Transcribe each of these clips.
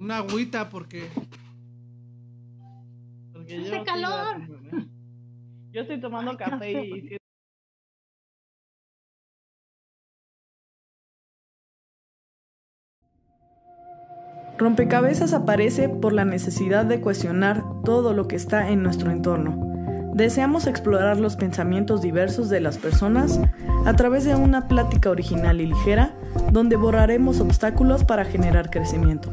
Una agüita porque. Porque Hace calor. a- Yo estoy tomando Ay, café y Rompecabezas aparece por la necesidad de cuestionar todo lo que está en nuestro entorno. Deseamos explorar los pensamientos diversos de las personas a través de una plática original y ligera donde borraremos obstáculos para generar crecimiento.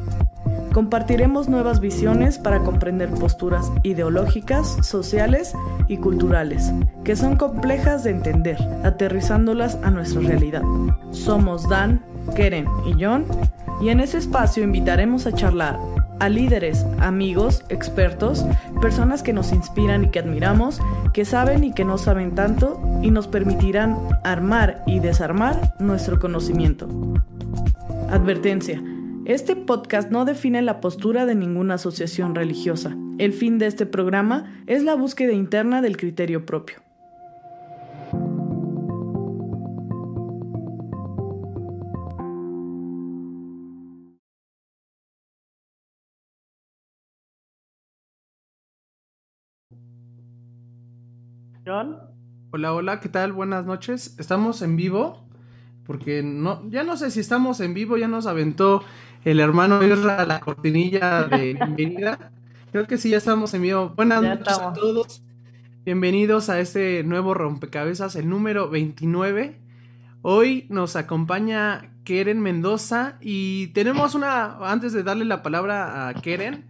Compartiremos nuevas visiones para comprender posturas ideológicas, sociales y culturales, que son complejas de entender, aterrizándolas a nuestra realidad. Somos Dan, Keren y John, y en ese espacio invitaremos a charlar a líderes, amigos, expertos, personas que nos inspiran y que admiramos, que saben y que no saben tanto, y nos permitirán armar y desarmar nuestro conocimiento. Advertencia. Este podcast no define la postura de ninguna asociación religiosa. El fin de este programa es la búsqueda interna del criterio propio. John. Hola, hola, ¿qué tal? Buenas noches. Estamos en vivo. Porque no, ya no sé si estamos en vivo, ya nos aventó el hermano Isra la cortinilla de bienvenida. Creo que sí, ya estamos en vivo. Buenas Ya noches a todos. Bienvenidos a este nuevo rompecabezas, el número 29. Hoy nos acompaña Keren Mendoza y tenemos una, antes de darle la palabra a Keren,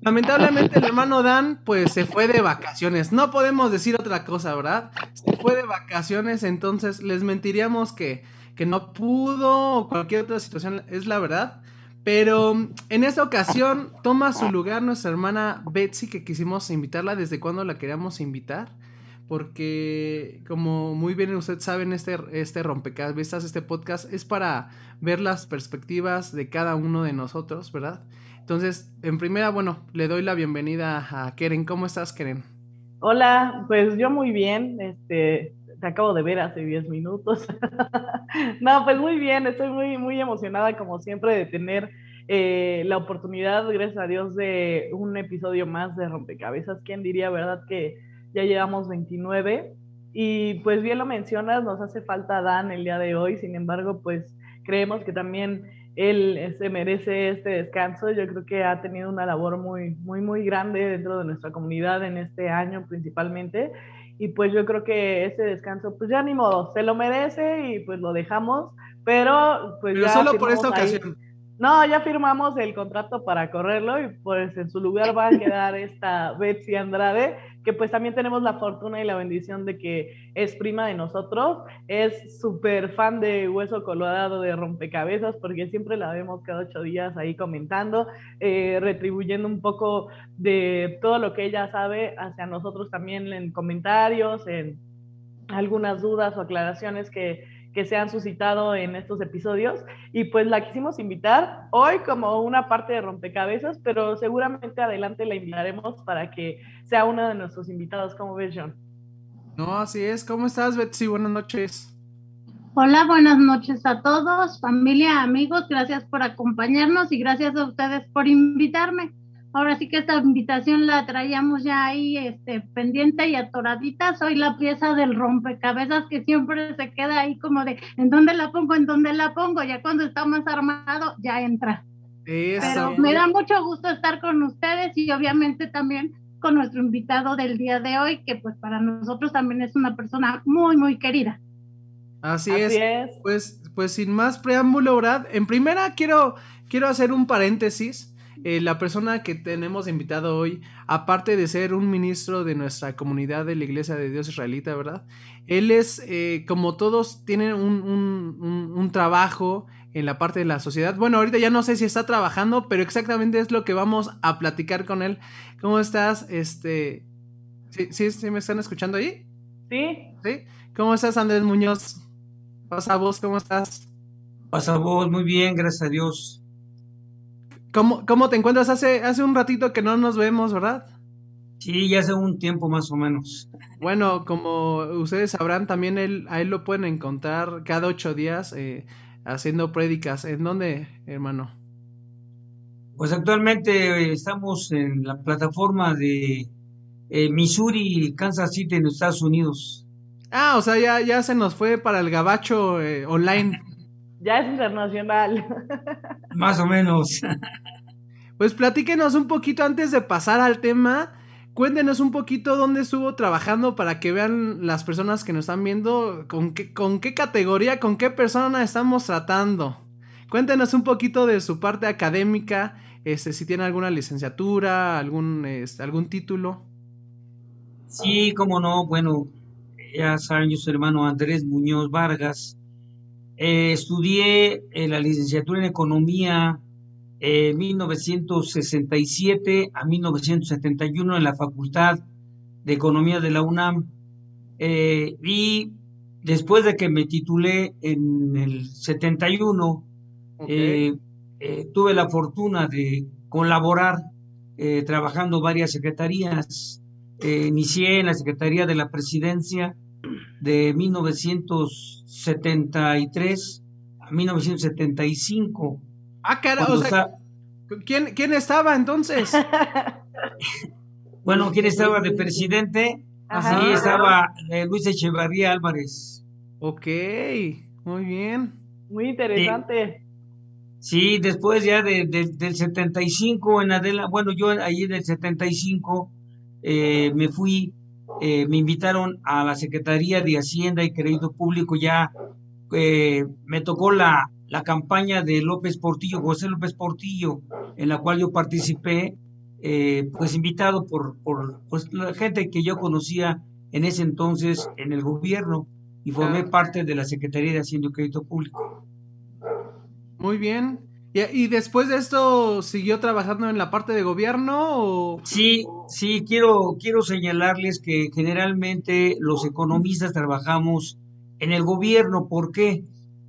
lamentablemente el hermano Dan pues se fue de vacaciones, no podemos decir otra cosa, ¿verdad? Se fue de vacaciones, entonces les mentiríamos que, que no pudo o cualquier otra situación, es la verdad. Pero en esta ocasión toma su lugar nuestra hermana Betsy, que quisimos invitarla desde cuando la queríamos invitar porque como muy bien ustedes saben, este, este rompecabezas, este podcast es para ver las perspectivas de cada uno de nosotros, ¿verdad? Entonces, en primera, bueno, le doy la bienvenida a Keren. ¿Cómo estás, Keren? Hola, pues yo muy bien, este, te acabo de ver hace 10 minutos. no, pues muy bien, estoy muy, muy emocionada como siempre de tener eh, la oportunidad, gracias a Dios, de un episodio más de Rompecabezas. ¿Quién diría, verdad, que ya llevamos 29? Y pues bien lo mencionas, nos hace falta Dan el día de hoy, sin embargo, pues creemos que también él eh, se merece este descanso. Yo creo que ha tenido una labor muy, muy, muy grande dentro de nuestra comunidad en este año principalmente. Y pues yo creo que ese descanso, pues ya ni modo, se lo merece y pues lo dejamos. Pero pues Pero ya solo por esta firmamos ahí- ocasión. No, ya firmamos el contrato para correrlo y pues en su lugar va a quedar esta Betsy Andrade, que pues también tenemos la fortuna y la bendición de que es prima de nosotros, es súper fan de Hueso Colorado de Rompecabezas, porque siempre la vemos cada ocho días ahí comentando, eh, retribuyendo un poco de todo lo que ella sabe hacia nosotros también en comentarios, en algunas dudas o aclaraciones que que se han suscitado en estos episodios y pues la quisimos invitar hoy como una parte de rompecabezas, pero seguramente adelante la invitaremos para que sea uno de nuestros invitados. ¿Cómo ves, John? No, así es. ¿Cómo estás, Betsy? Buenas noches. Hola, buenas noches a todos, familia, amigos, gracias por acompañarnos y gracias a ustedes por invitarme. Ahora sí que esta invitación la traíamos ya ahí este, pendiente y atoradita. Soy la pieza del rompecabezas que siempre se queda ahí como de ¿en dónde la pongo? ¿En dónde la pongo? Ya cuando está más armado, ya entra. Eso. Pero me da mucho gusto estar con ustedes y obviamente también con nuestro invitado del día de hoy, que pues para nosotros también es una persona muy, muy querida. Así, Así es. es. Pues, pues sin más preámbulo, ¿verdad? En primera quiero, quiero hacer un paréntesis. Eh, la persona que tenemos invitado hoy, aparte de ser un ministro de nuestra comunidad de la Iglesia de Dios Israelita, ¿verdad? Él es, eh, como todos, tienen un, un, un, un, trabajo en la parte de la sociedad. Bueno, ahorita ya no sé si está trabajando, pero exactamente es lo que vamos a platicar con él. ¿Cómo estás? Este, ¿sí, sí, sí me están escuchando ahí? Sí. ¿Sí? ¿Cómo estás, Andrés Muñoz? Pasa vos, ¿cómo estás? Pasa vos, muy bien, gracias a Dios. ¿Cómo, ¿Cómo, te encuentras? Hace, hace un ratito que no nos vemos, ¿verdad? Sí, ya hace un tiempo más o menos. Bueno, como ustedes sabrán, también él, a él lo pueden encontrar cada ocho días eh, haciendo prédicas. ¿En dónde, hermano? Pues actualmente estamos en la plataforma de eh, Missouri, Kansas City, en Estados Unidos. Ah, o sea, ya, ya se nos fue para el gabacho eh, online. Ya es internacional. Más o menos. Pues platíquenos un poquito antes de pasar al tema. Cuéntenos un poquito dónde estuvo trabajando para que vean las personas que nos están viendo con qué, con qué categoría, con qué persona estamos tratando. Cuéntenos un poquito de su parte académica, este, si tiene alguna licenciatura, algún, este, algún título. Sí, cómo no. Bueno, ya saben, yo soy hermano Andrés Muñoz Vargas. Eh, estudié eh, la licenciatura en Economía en 1967 a 1971 en la Facultad de Economía de la UNAM. Eh, y después de que me titulé en el 71, eh, eh, tuve la fortuna de colaborar eh, trabajando varias secretarías. inicié en la Secretaría de la Presidencia de 1973 a 1975. Ah, cara, o sea, ¿quién, ¿quién estaba entonces? bueno, ¿quién estaba de presidente? Así estaba Luis Echevarría Álvarez. Ok, muy bien. Muy interesante. Sí, después ya de, del 75 en Adela, bueno, yo ahí del 75 eh, me fui, eh, me invitaron a la Secretaría de Hacienda y Crédito Público, ya eh, me tocó la, la campaña de López Portillo, José López Portillo, en la cual yo participé, pues invitado por, por pues, la gente que yo conocía en ese entonces en el gobierno y formé parte de la Secretaría de Hacienda y Crédito Público. Muy bien. ¿Y, después de esto siguió trabajando en la parte de gobierno? Sí, sí, quiero, quiero señalarles que generalmente los economistas trabajamos en el gobierno. ¿Por qué?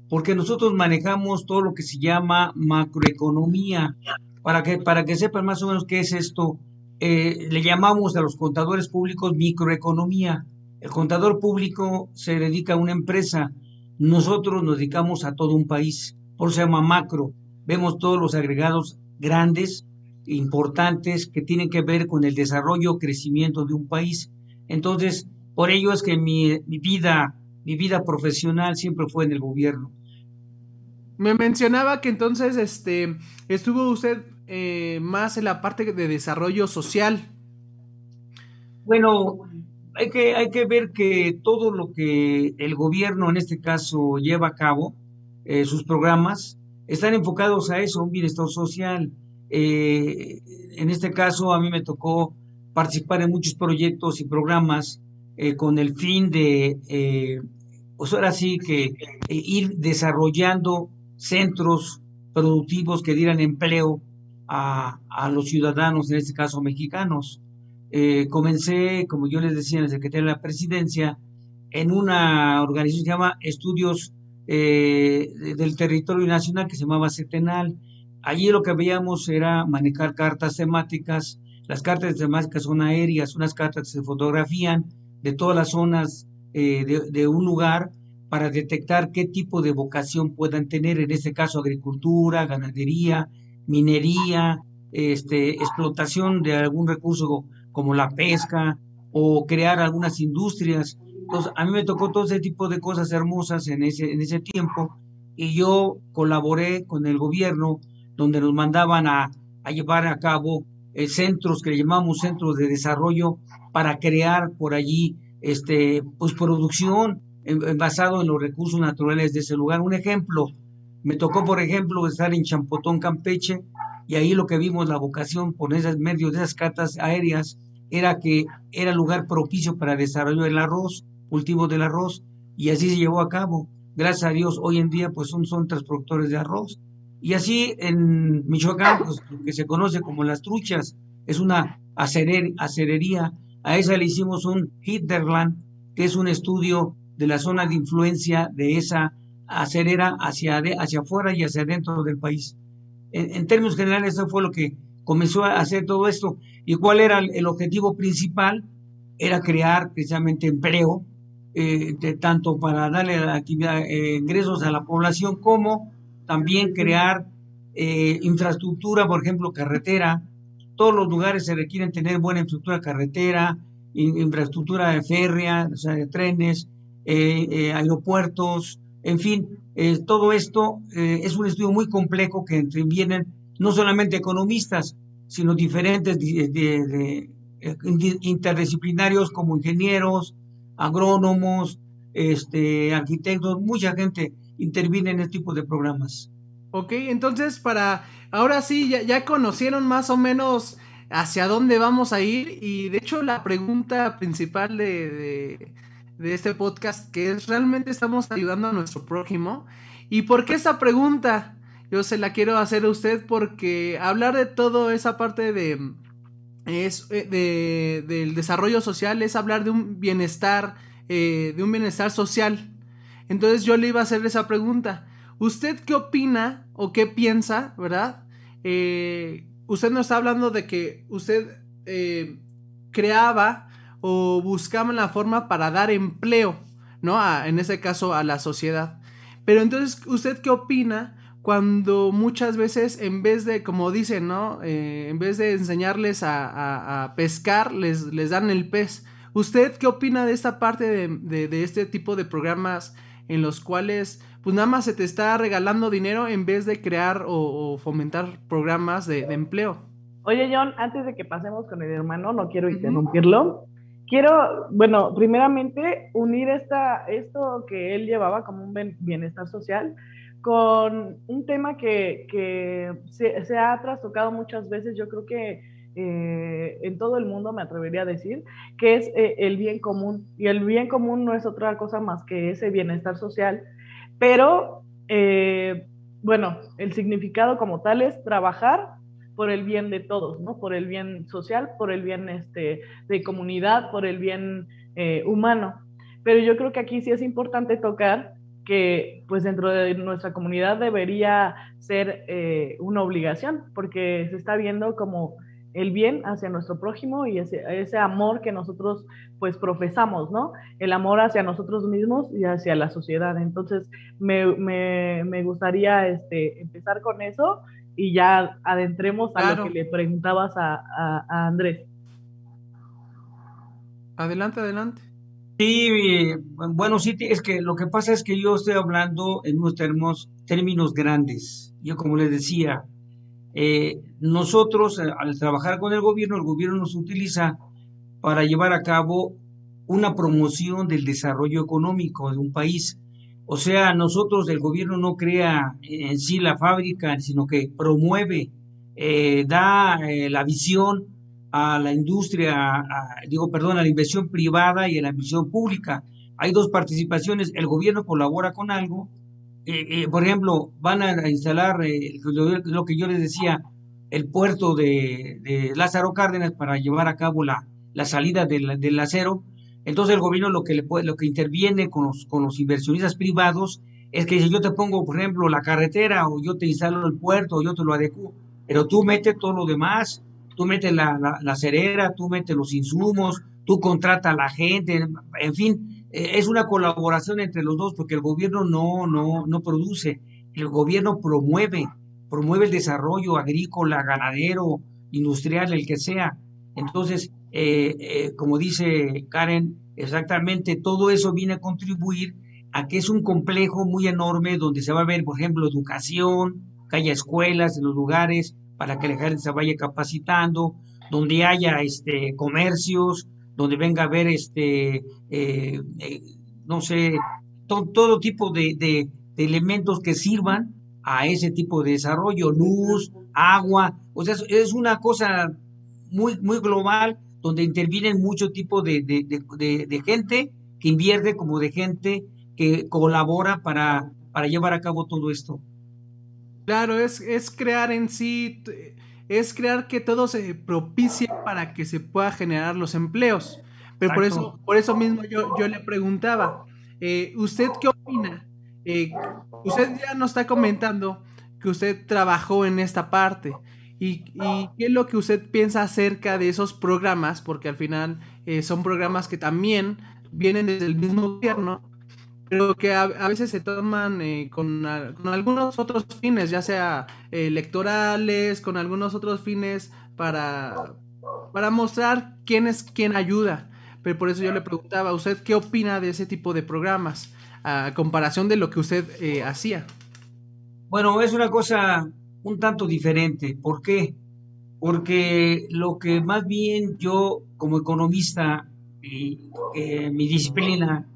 Porque nosotros manejamos todo lo que se llama macroeconomía. Para que, para que sepan más o menos qué es esto, eh, le llamamos a los contadores públicos microeconomía. El contador público se dedica a una empresa, nosotros nos dedicamos a todo un país por eso se llama macro. Vemos todos los agregados grandes, importantes, que tienen que ver con el desarrollo, crecimiento de un país. Entonces, por ello es que mi, vida, mi vida profesional siempre fue en el gobierno. Me mencionaba que entonces este, estuvo usted eh, más en la parte de desarrollo social. Bueno, hay que, hay que ver que todo lo que el gobierno en este caso lleva a cabo, eh, sus programas están enfocados a eso, un bienestar social. Eh, en este caso, a mí me tocó participar en muchos proyectos y programas eh, con el fin de, pues ahora sí que ir desarrollando centros productivos que dieran empleo a, a, los ciudadanos, en este caso mexicanos. comencé, como yo les decía, en la Secretaría de la Presidencia, en una organización que se llama Estudios eh, del territorio nacional que se llamaba Setenal. Allí lo que veíamos era manejar cartas temáticas. Las cartas temáticas son aéreas, unas cartas que se fotografían de todas las zonas eh, de, un lugar para detectar qué tipo de vocación puedan tener, en este caso agricultura, ganadería, minería, este, explotación de algún recurso como la pesca o crear algunas industrias entonces, a mí me tocó todo ese tipo de cosas hermosas en ese, en ese tiempo y yo colaboré con el gobierno donde nos mandaban a, llevar a cabo eh, centros que llamamos centros de desarrollo para crear por allí este, pues, producción basado en los recursos naturales de ese lugar. Un ejemplo, me tocó, por ejemplo, estar en Champotón, Campeche, y ahí lo que vimos, la vocación por esos medios de esas cartas aéreas, era que era lugar propicio para desarrollo del arroz cultivo del arroz y así se llevó a cabo. Gracias a Dios, hoy en día pues son, son transportadores de arroz. Y así en Michoacán, pues, que se conoce como las truchas, es una acerer, acerería. A esa le hicimos un Hitlerland, que es un estudio de la zona de influencia de esa acerera hacia, hacia afuera y hacia adentro del país. En, términos generales, eso fue lo que comenzó a hacer todo esto. ¿Y cuál era el objetivo principal? Era crear precisamente empleo, eh, de, tanto para darle actividad, eh, ingresos a la población como también crear eh, infraestructura, por ejemplo, carretera. Todos los lugares se requieren tener buena infraestructura carretera, infraestructura férrea, de trenes, eh, eh, aeropuertos, en fin, todo esto es un estudio muy complejo que intervienen no solamente economistas, sino diferentes interdisciplinarios como ingenieros, agrónomos, este, arquitectos, mucha gente interviene en este tipo de programas. Ok, entonces para, ahora sí, ya, conocieron más o menos hacia dónde vamos a ir y de hecho la pregunta principal de, de, este podcast que es, ¿realmente estamos ayudando a nuestro prójimo? ¿Y por qué esa pregunta? Yo se la quiero hacer a usted porque hablar de todo esa parte de, es, eh, de, del desarrollo social es hablar de un bienestar, eh, de un bienestar social. Entonces yo le iba a hacer esa pregunta. ¿Usted qué opina o qué piensa, verdad? Eh, usted nos está hablando de que usted creaba o buscaba la forma para dar empleo, ¿no? en ese caso a la sociedad. Pero entonces, ¿usted qué opina cuando muchas veces en vez de, como dicen, ¿no? Eh, en vez de enseñarles a, pescar, les, les, dan el pez. ¿Usted qué opina de esta parte de este tipo de programas en los cuales pues nada más se te está regalando dinero en vez de crear o, fomentar programas de, empleo. Oye, John, antes de que pasemos con el hermano, no quiero interrumpirlo. Quiero, bueno, primeramente unir esta, esto que él llevaba como un bienestar social con un tema que, que se, ha trastocado muchas veces, yo creo que eh, en todo el mundo, me atrevería a decir, que es eh, el bien común. Y el bien común no es otra cosa más que ese bienestar social pero, eh, bueno, el significado como tal es trabajar por el bien de todos, ¿no? Por el bien social, por el bien este, de comunidad, por el bien humano. Pero yo creo que aquí sí es importante tocar que pues dentro de nuestra comunidad debería ser eh, una obligación, porque se está viendo como el bien hacia nuestro prójimo y ese, ese, amor que nosotros pues profesamos, ¿no? El amor hacia nosotros mismos y hacia la sociedad. Entonces, me, me, me gustaría este, empezar con eso y ya adentremos a lo que le preguntabas a, a, Andrés. Adelante, adelante. Sí, bueno, sí, es que lo que pasa es que yo estoy hablando en unos términos, términos grandes. Yo, como les decía, eh, nosotros, eh, al trabajar con el gobierno, el gobierno nos utiliza para llevar a cabo una promoción del desarrollo económico de un país. O sea, nosotros, el gobierno no crea en sí la fábrica, sino que promueve, eh, da la visión a la industria, digo, perdón, a la inversión privada y a la inversión pública. Hay dos participaciones, el gobierno colabora con algo eh, eh, por ejemplo, van a instalar eh, lo, que yo les decía, el puerto de, Lázaro Cárdenas para llevar a cabo la, la salida del, acero. Entonces el gobierno lo que, le lo que interviene con los, con los inversionistas privados es que si yo te pongo, por ejemplo, la carretera o yo te instalo el puerto o yo te lo adecuo, pero tú metes todo lo demás, tú metes la, la, cerera, tú metes los insumos, tú contratas a la gente, en fin, eh, es una colaboración entre los dos porque el gobierno no, no, no produce, el gobierno promueve, promueve el desarrollo agrícola, ganadero, industrial, el que sea. Entonces, eh, eh, como dice Karen, exactamente todo eso viene a contribuir a que es un complejo muy enorme donde se va a ver, por ejemplo, educación, que haya escuelas en los lugares para que la gente se vaya capacitando, donde haya este, comercios, donde venga a ver, este, eh, eh, no sé, todo tipo de, elementos que sirvan a ese tipo de desarrollo, luz, agua, o sea, es una cosa muy, muy global donde intervienen mucho tipo de, de, gente que invierte como de gente que colabora para, para llevar a cabo todo esto. Claro, es, es crear en sí es crear que todo se propicie para que se pueda generar los empleos. Pero por eso, por eso mismo yo, yo le preguntaba, eh, ¿usted qué opina? Eh, usted ya nos está comentando que usted trabajó en esta parte. ¿Y, qué es lo que usted piensa acerca de esos programas? Porque al final eh, son programas que también vienen desde el mismo gobierno pero que a, veces se toman eh, con, algunos otros fines, ya sea electorales, con algunos otros fines para, para mostrar quién es quien ayuda. Pero por eso yo le preguntaba a usted qué opina de ese tipo de programas a comparación de lo que usted eh, hacía. Bueno, es una cosa un tanto diferente. ¿Por qué? Porque lo que más bien yo como economista y eh, mi disciplina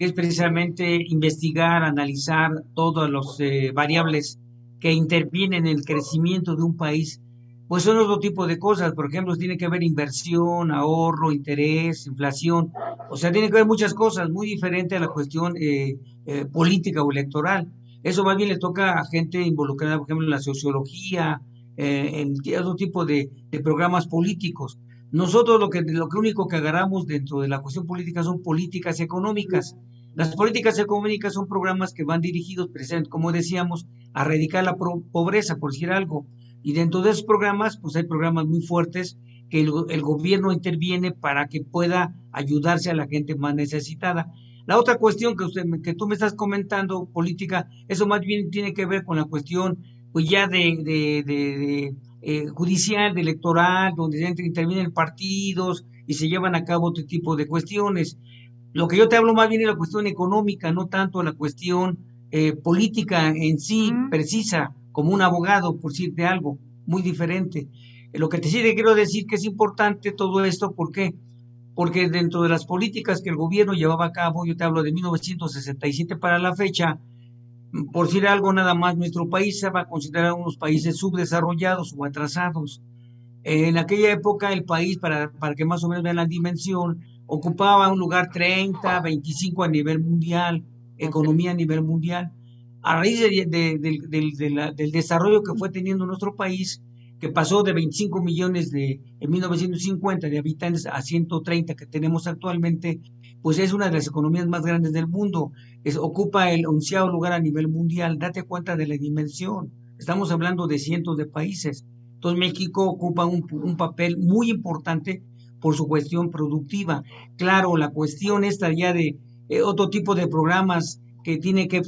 es precisamente investigar, analizar todas las eh, variables que intervienen en el crecimiento de un país, pues son otro tipo de cosas. Por ejemplo, tiene que haber inversión, ahorro, interés, inflación. O sea, tiene que haber muchas cosas muy diferentes a la cuestión eh, eh, política o electoral. Eso más bien le toca a gente involucrada, por ejemplo, en la sociología, en otro tipo de, programas políticos. Nosotros lo que, lo que único que agarramos dentro de la cuestión política son políticas económicas. Las políticas económicas son programas que van dirigidos, como decíamos, a erradicar la pobreza, por decir algo. Y dentro de esos programas, pues hay programas muy fuertes que el, gobierno interviene para que pueda ayudarse a la gente más necesitada. La otra cuestión que, usted, que tú me estás comentando, política, eso más bien tiene que ver con la cuestión pues ya de, eh, judicial, de electoral, donde intervienen partidos y se llevan a cabo otro tipo de cuestiones. Lo que yo te hablo más bien es la cuestión económica, no tanto la cuestión eh, política en sí, precisa, como un abogado, por decirte algo, muy diferente. Lo que te sí te quiero decir que es importante todo esto, ¿por qué? Porque dentro de las políticas que el gobierno llevaba a cabo, yo te hablo de 1967 para la fecha, por decir algo nada más, nuestro país se va a considerar unos países subdesarrollados o atrasados. En aquella época el país, para, para que más o menos vean la dimensión, ocupaba un lugar 30, 25 a nivel mundial, economía a nivel mundial. A raíz del desarrollo que fue teniendo nuestro país, que pasó de 25 millones de, en 1950 de habitantes a 130 que tenemos actualmente, pues es una de las economías más grandes del mundo. Es, ocupa el onceavo lugar a nivel mundial. Date cuenta de la dimensión. Estamos hablando de cientos de países. Entonces México ocupa un, un papel muy importante por su cuestión productiva. Claro, la cuestión esta ya de eh, otro tipo de programas que tiene que,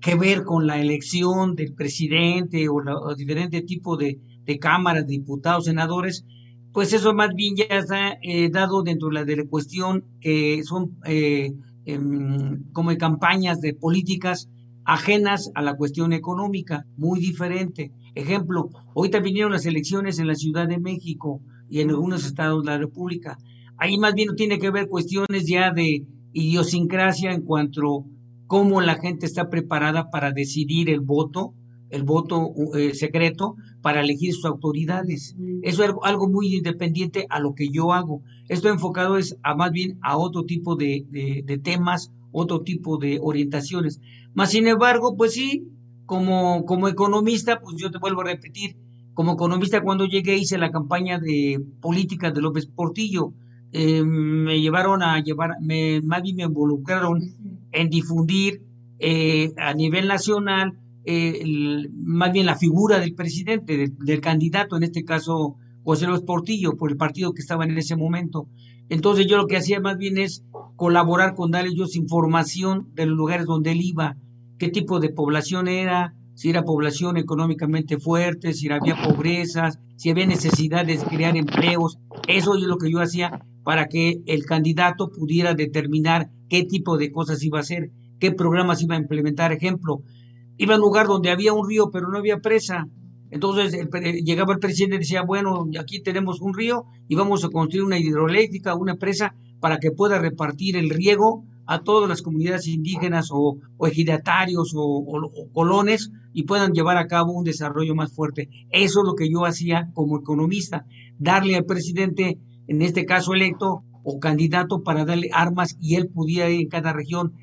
que, ver con la elección del presidente o, la, diferente tipo de, de, cámaras, diputados, senadores, pues eso más bien ya está eh, dado dentro de la, de la cuestión que son eh, em, como campañas de políticas ajenas a la cuestión económica, muy diferente. Ejemplo, ahorita vinieron las elecciones en la Ciudad de México, y en algunos estados de la República. Ahí más bien tiene que ver cuestiones ya de idiosincrasia en cuanto a cómo la gente está preparada para decidir el voto, el voto eh, secreto, para elegir sus autoridades. Eso es algo, muy independiente a lo que yo hago. Esto enfocado es a más bien a otro tipo de, de temas, otro tipo de orientaciones. Más sin embargo, pues sí, como, como economista, pues yo te vuelvo a repetir, como economista, cuando llegué, hice la campaña de política de López Portillo. Eh, me llevaron a llevar, me, más bien me involucraron en difundir eh, a nivel nacional eh, más bien la figura del presidente, del candidato, en este caso José López Portillo, por el partido que estaba en ese momento. Entonces yo lo que hacía más bien es colaborar con darle ellos información de los lugares donde él iba, qué tipo de población era, si era población económicamente fuerte, si había pobrezas, si había necesidades de crear empleos. Eso es lo que yo hacía para que el candidato pudiera determinar qué tipo de cosas iba a hacer, qué programas iba a implementar. Ejemplo, iba a un lugar donde había un río, pero no había presa. Entonces llegaba el presidente y decía, bueno, aquí tenemos un río y vamos a construir una hidroeléctrica, una presa para que pueda repartir el riego a todas las comunidades indígenas o, ejidatarios o, colones y puedan llevar a cabo un desarrollo más fuerte. Eso es lo que yo hacía como economista, darle al presidente, en este caso electo o candidato, para darle armas y él pudiera ir en cada región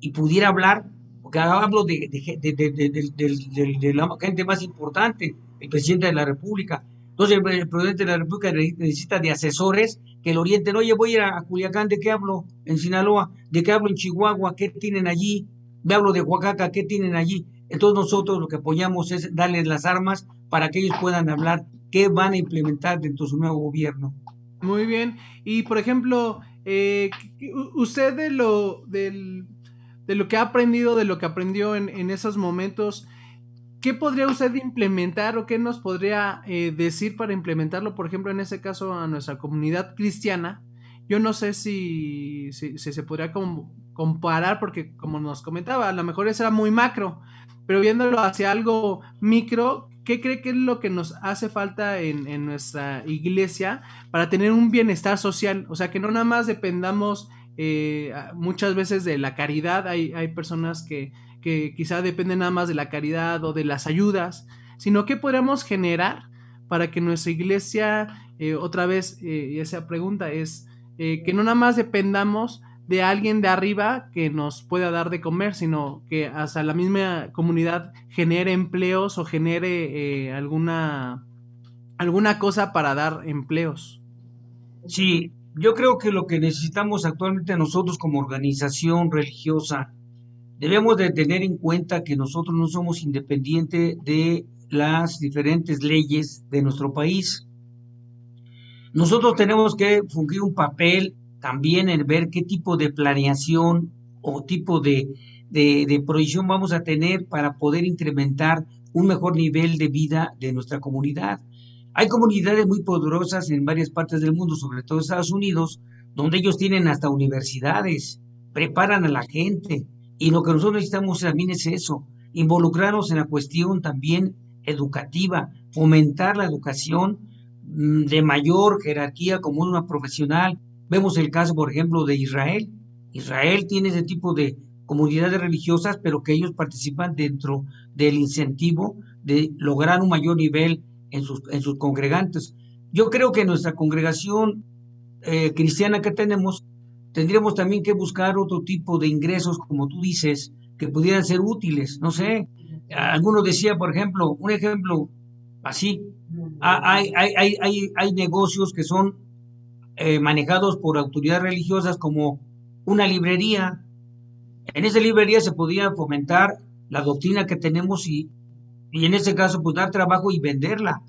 y pudiera hablar, porque hablo de, de la gente más importante, el presidente de la República, entonces el, presidente de la República necesita de asesores que lo orienten. Oye, voy a ir a Culiacán, ¿de qué hablo? En Sinaloa, ¿de qué hablo en Chihuahua? ¿Qué tienen allí? Me hablo de Oaxaca, ¿qué tienen allí? Entonces nosotros lo que apoyamos es darles las armas para que ellos puedan hablar qué van a implementar dentro de su nuevo gobierno. Muy bien. Y por ejemplo, eh, usted de lo del de lo que ha aprendido, de lo que aprendió en, en esos momentos, ¿qué podría usted implementar o qué nos podría eh, decir para implementarlo, por ejemplo, en ese caso a nuestra comunidad cristiana? Yo no sé si, si, se podría comparar, porque como nos comentaba, a lo mejor eso era muy macro, pero viéndolo hacia algo micro, ¿qué cree que es lo que nos hace falta en, en, nuestra iglesia para tener un bienestar social? O sea, que no nada más dependamos eh, muchas veces de la caridad, hay, hay personas que que quizá depende nada más de la caridad o de las ayudas, sino que podríamos generar para que nuestra iglesia, eh, otra vez, eh, esa pregunta es eh, que no nada más dependamos de alguien de arriba que nos pueda dar de comer, sino que hasta la misma comunidad genere empleos o genere alguna, alguna cosa para dar empleos. Sí, yo creo que lo que necesitamos actualmente nosotros como organización religiosa debemos de tener en cuenta que nosotros no somos independientes de las diferentes leyes de nuestro país. Nosotros tenemos que fungir un papel también en ver qué tipo de planeación o tipo de, de, proyección vamos a tener para poder incrementar un mejor nivel de vida de nuestra comunidad. Hay comunidades muy poderosas en varias partes del mundo, sobre todo Estados Unidos, donde ellos tienen hasta universidades, preparan a la gente, y lo que nosotros necesitamos también es eso, involucrarnos en la cuestión también educativa, fomentar la educación mm, de mayor jerarquía como una profesional. Vemos el caso, por ejemplo, de Israel. Israel tiene ese tipo de comunidades religiosas, pero que ellos participan dentro del incentivo de lograr un mayor nivel en sus, en sus congregantes. Yo creo que nuestra congregación eh, cristiana que tenemos tendríamos también que buscar otro tipo de ingresos, como tú dices, que pudieran ser útiles. No sé, algunos decía, por ejemplo, un ejemplo así, hay, hay, hay, hay negocios que son eh, manejados por autoridades religiosas como una librería. En esa librería se podía fomentar la doctrina que tenemos y, y en ese caso pues dar trabajo y venderla,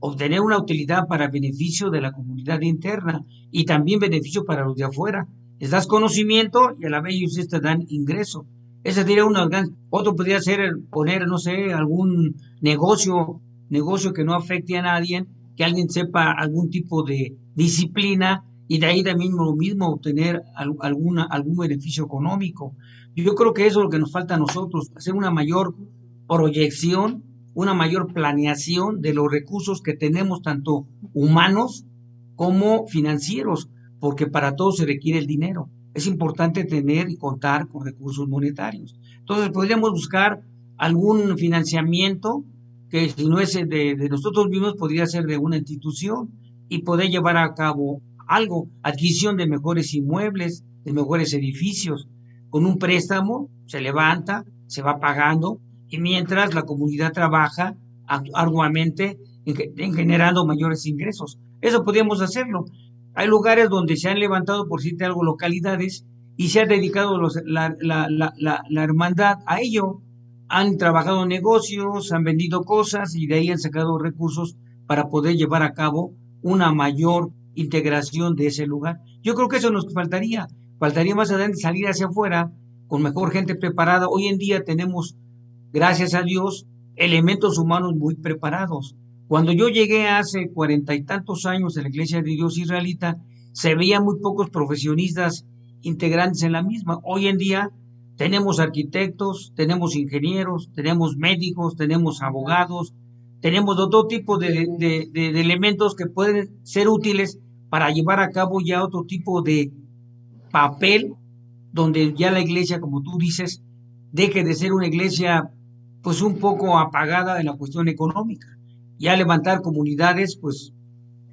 obtener una utilidad para beneficio de la comunidad interna y también beneficio para los de afuera les das conocimiento y a la vez ellos te dan ingreso. Ese sería uno. Otro podría ser poner, no sé, algún negocio, negocio que no afecte a nadie, que alguien sepa algún tipo de disciplina y de ahí también lo mismo obtener alguna, algún beneficio económico. Yo creo que eso es lo que nos falta a nosotros, hacer una mayor proyección, una mayor planeación de los recursos que tenemos, tanto humanos como financieros porque para todo se requiere el dinero. Es importante tener y contar con recursos monetarios. Entonces, podríamos buscar algún financiamiento que si no es de, nosotros mismos, podría ser de una institución y poder llevar a cabo algo, adquisición de mejores inmuebles, de mejores edificios. Con un préstamo se levanta, se va pagando y mientras la comunidad trabaja arduamente en, generando mayores ingresos. Eso podríamos hacerlo. Hay lugares donde se han levantado, por decirte algo, localidades y se ha dedicado la, la, hermandad a ello. Han trabajado negocios, han vendido cosas y de ahí han sacado recursos para poder llevar a cabo una mayor integración de ese lugar. Yo creo que eso nos faltaría. Faltaría más adelante salir hacia afuera con mejor gente preparada. Hoy en día tenemos, gracias a Dios, elementos humanos muy preparados. Cuando yo llegué hace cuarenta y tantos años en la Iglesia de Dios Israelita, se veían muy pocos profesionistas integrantes en la misma. Hoy en día tenemos arquitectos, tenemos ingenieros, tenemos médicos, tenemos abogados, tenemos todo tipo de, de, elementos que pueden ser útiles para llevar a cabo ya otro tipo de papel donde ya la iglesia, como tú dices, deje de ser una iglesia pues un poco apagada en la cuestión económica ya levantar comunidades pues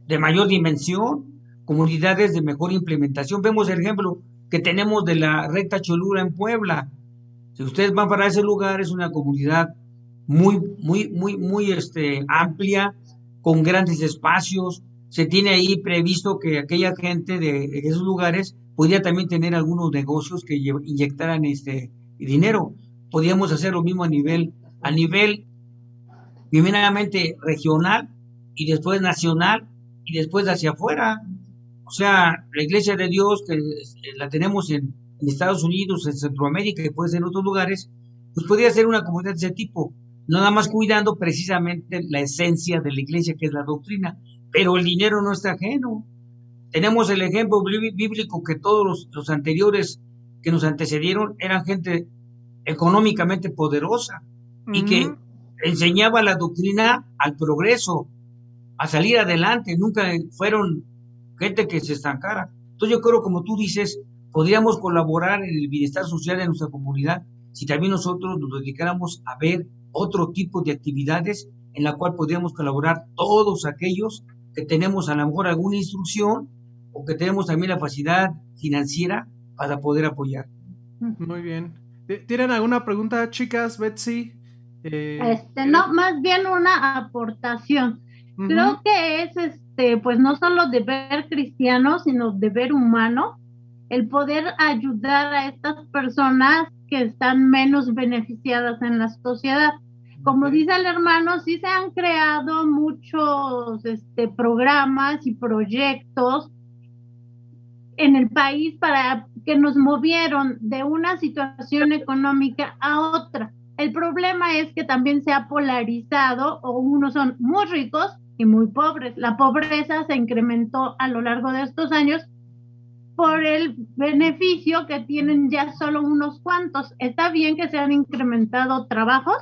de mayor dimensión, comunidades de mejor implementación. Vemos el ejemplo que tenemos de la recta Cholula en Puebla. Si ustedes van para ese lugar, es una comunidad muy, muy, muy, muy este, amplia, con grandes espacios. Se tiene ahí previsto que aquella gente de esos lugares podría también tener algunos negocios que inyectaran este dinero. Podríamos hacer lo mismo a nivel, a nivel primeramente regional y después nacional y después hacia afuera. O sea, la iglesia de Dios que la tenemos en en Estados Unidos, en Centroamérica y puede ser en otros lugares, pues podría ser una comunidad de ese tipo, nada más cuidando precisamente la esencia de la iglesia que es la doctrina, pero el dinero no está ajeno. Tenemos el ejemplo bíblico que todos los, anteriores que nos antecedieron eran gente económicamente poderosa y que enseñaba la doctrina al progreso, a salir adelante, nunca fueron gente que se estancara. Entonces yo creo, como tú dices, podríamos colaborar en el bienestar social de nuestra comunidad si también nosotros nos dedicáramos a ver otro tipo de actividades en la cual podríamos colaborar todos aquellos que tenemos a lo mejor alguna instrucción o que tenemos también la facilidad financiera para poder apoyar. Muy bien. ¿Tienen alguna pregunta, chicas, Betsy? Eh, este, no, más bien una aportación. Creo que es este, pues no solo deber cristiano, sino deber humano, el poder ayudar a estas personas que están menos beneficiadas en la sociedad. Como dice el hermano, sí se han creado muchos este, programas y proyectos en el país para que nos movieron de una situación económica a otra. El problema es que también se ha polarizado o unos son muy ricos y muy pobres. La pobreza se incrementó a lo largo de estos años por el beneficio que tienen ya solo unos cuantos. Está bien que se han incrementado trabajos,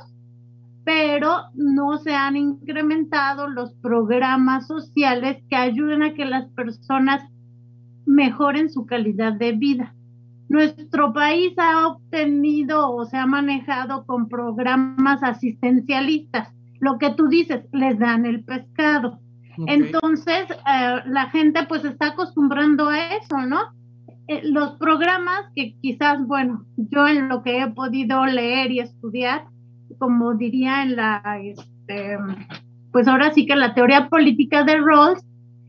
pero no se han incrementado los programas sociales que ayuden a que las personas mejoren su calidad de vida. Nuestro país ha obtenido o se ha manejado con programas asistencialistas. Lo que tú dices, les dan el pescado. Entonces, eh, la gente pues está acostumbrando a eso, ¿no? Eh, los programas que quizás, bueno, yo en lo que he podido leer y estudiar, como diría en la, este, pues ahora sí que la teoría política de Rawls,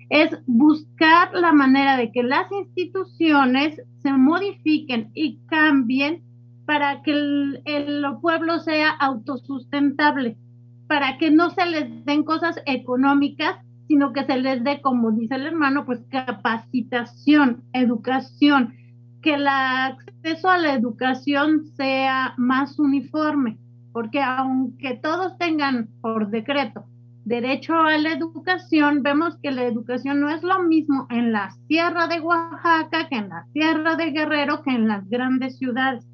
es buscar la manera de que las instituciones se modifiquen y cambien para que el, el pueblo sea autosustentable, para que no se les den cosas económicas, sino que se les dé, como dice el hermano, pues capacitación, educación, que el acceso a la educación sea más uniforme, porque aunque todos tengan por decreto derecho a la educación, vemos que la educación no es lo mismo en la Sierra de Oaxaca que en la Sierra de Guerrero que en las grandes ciudades.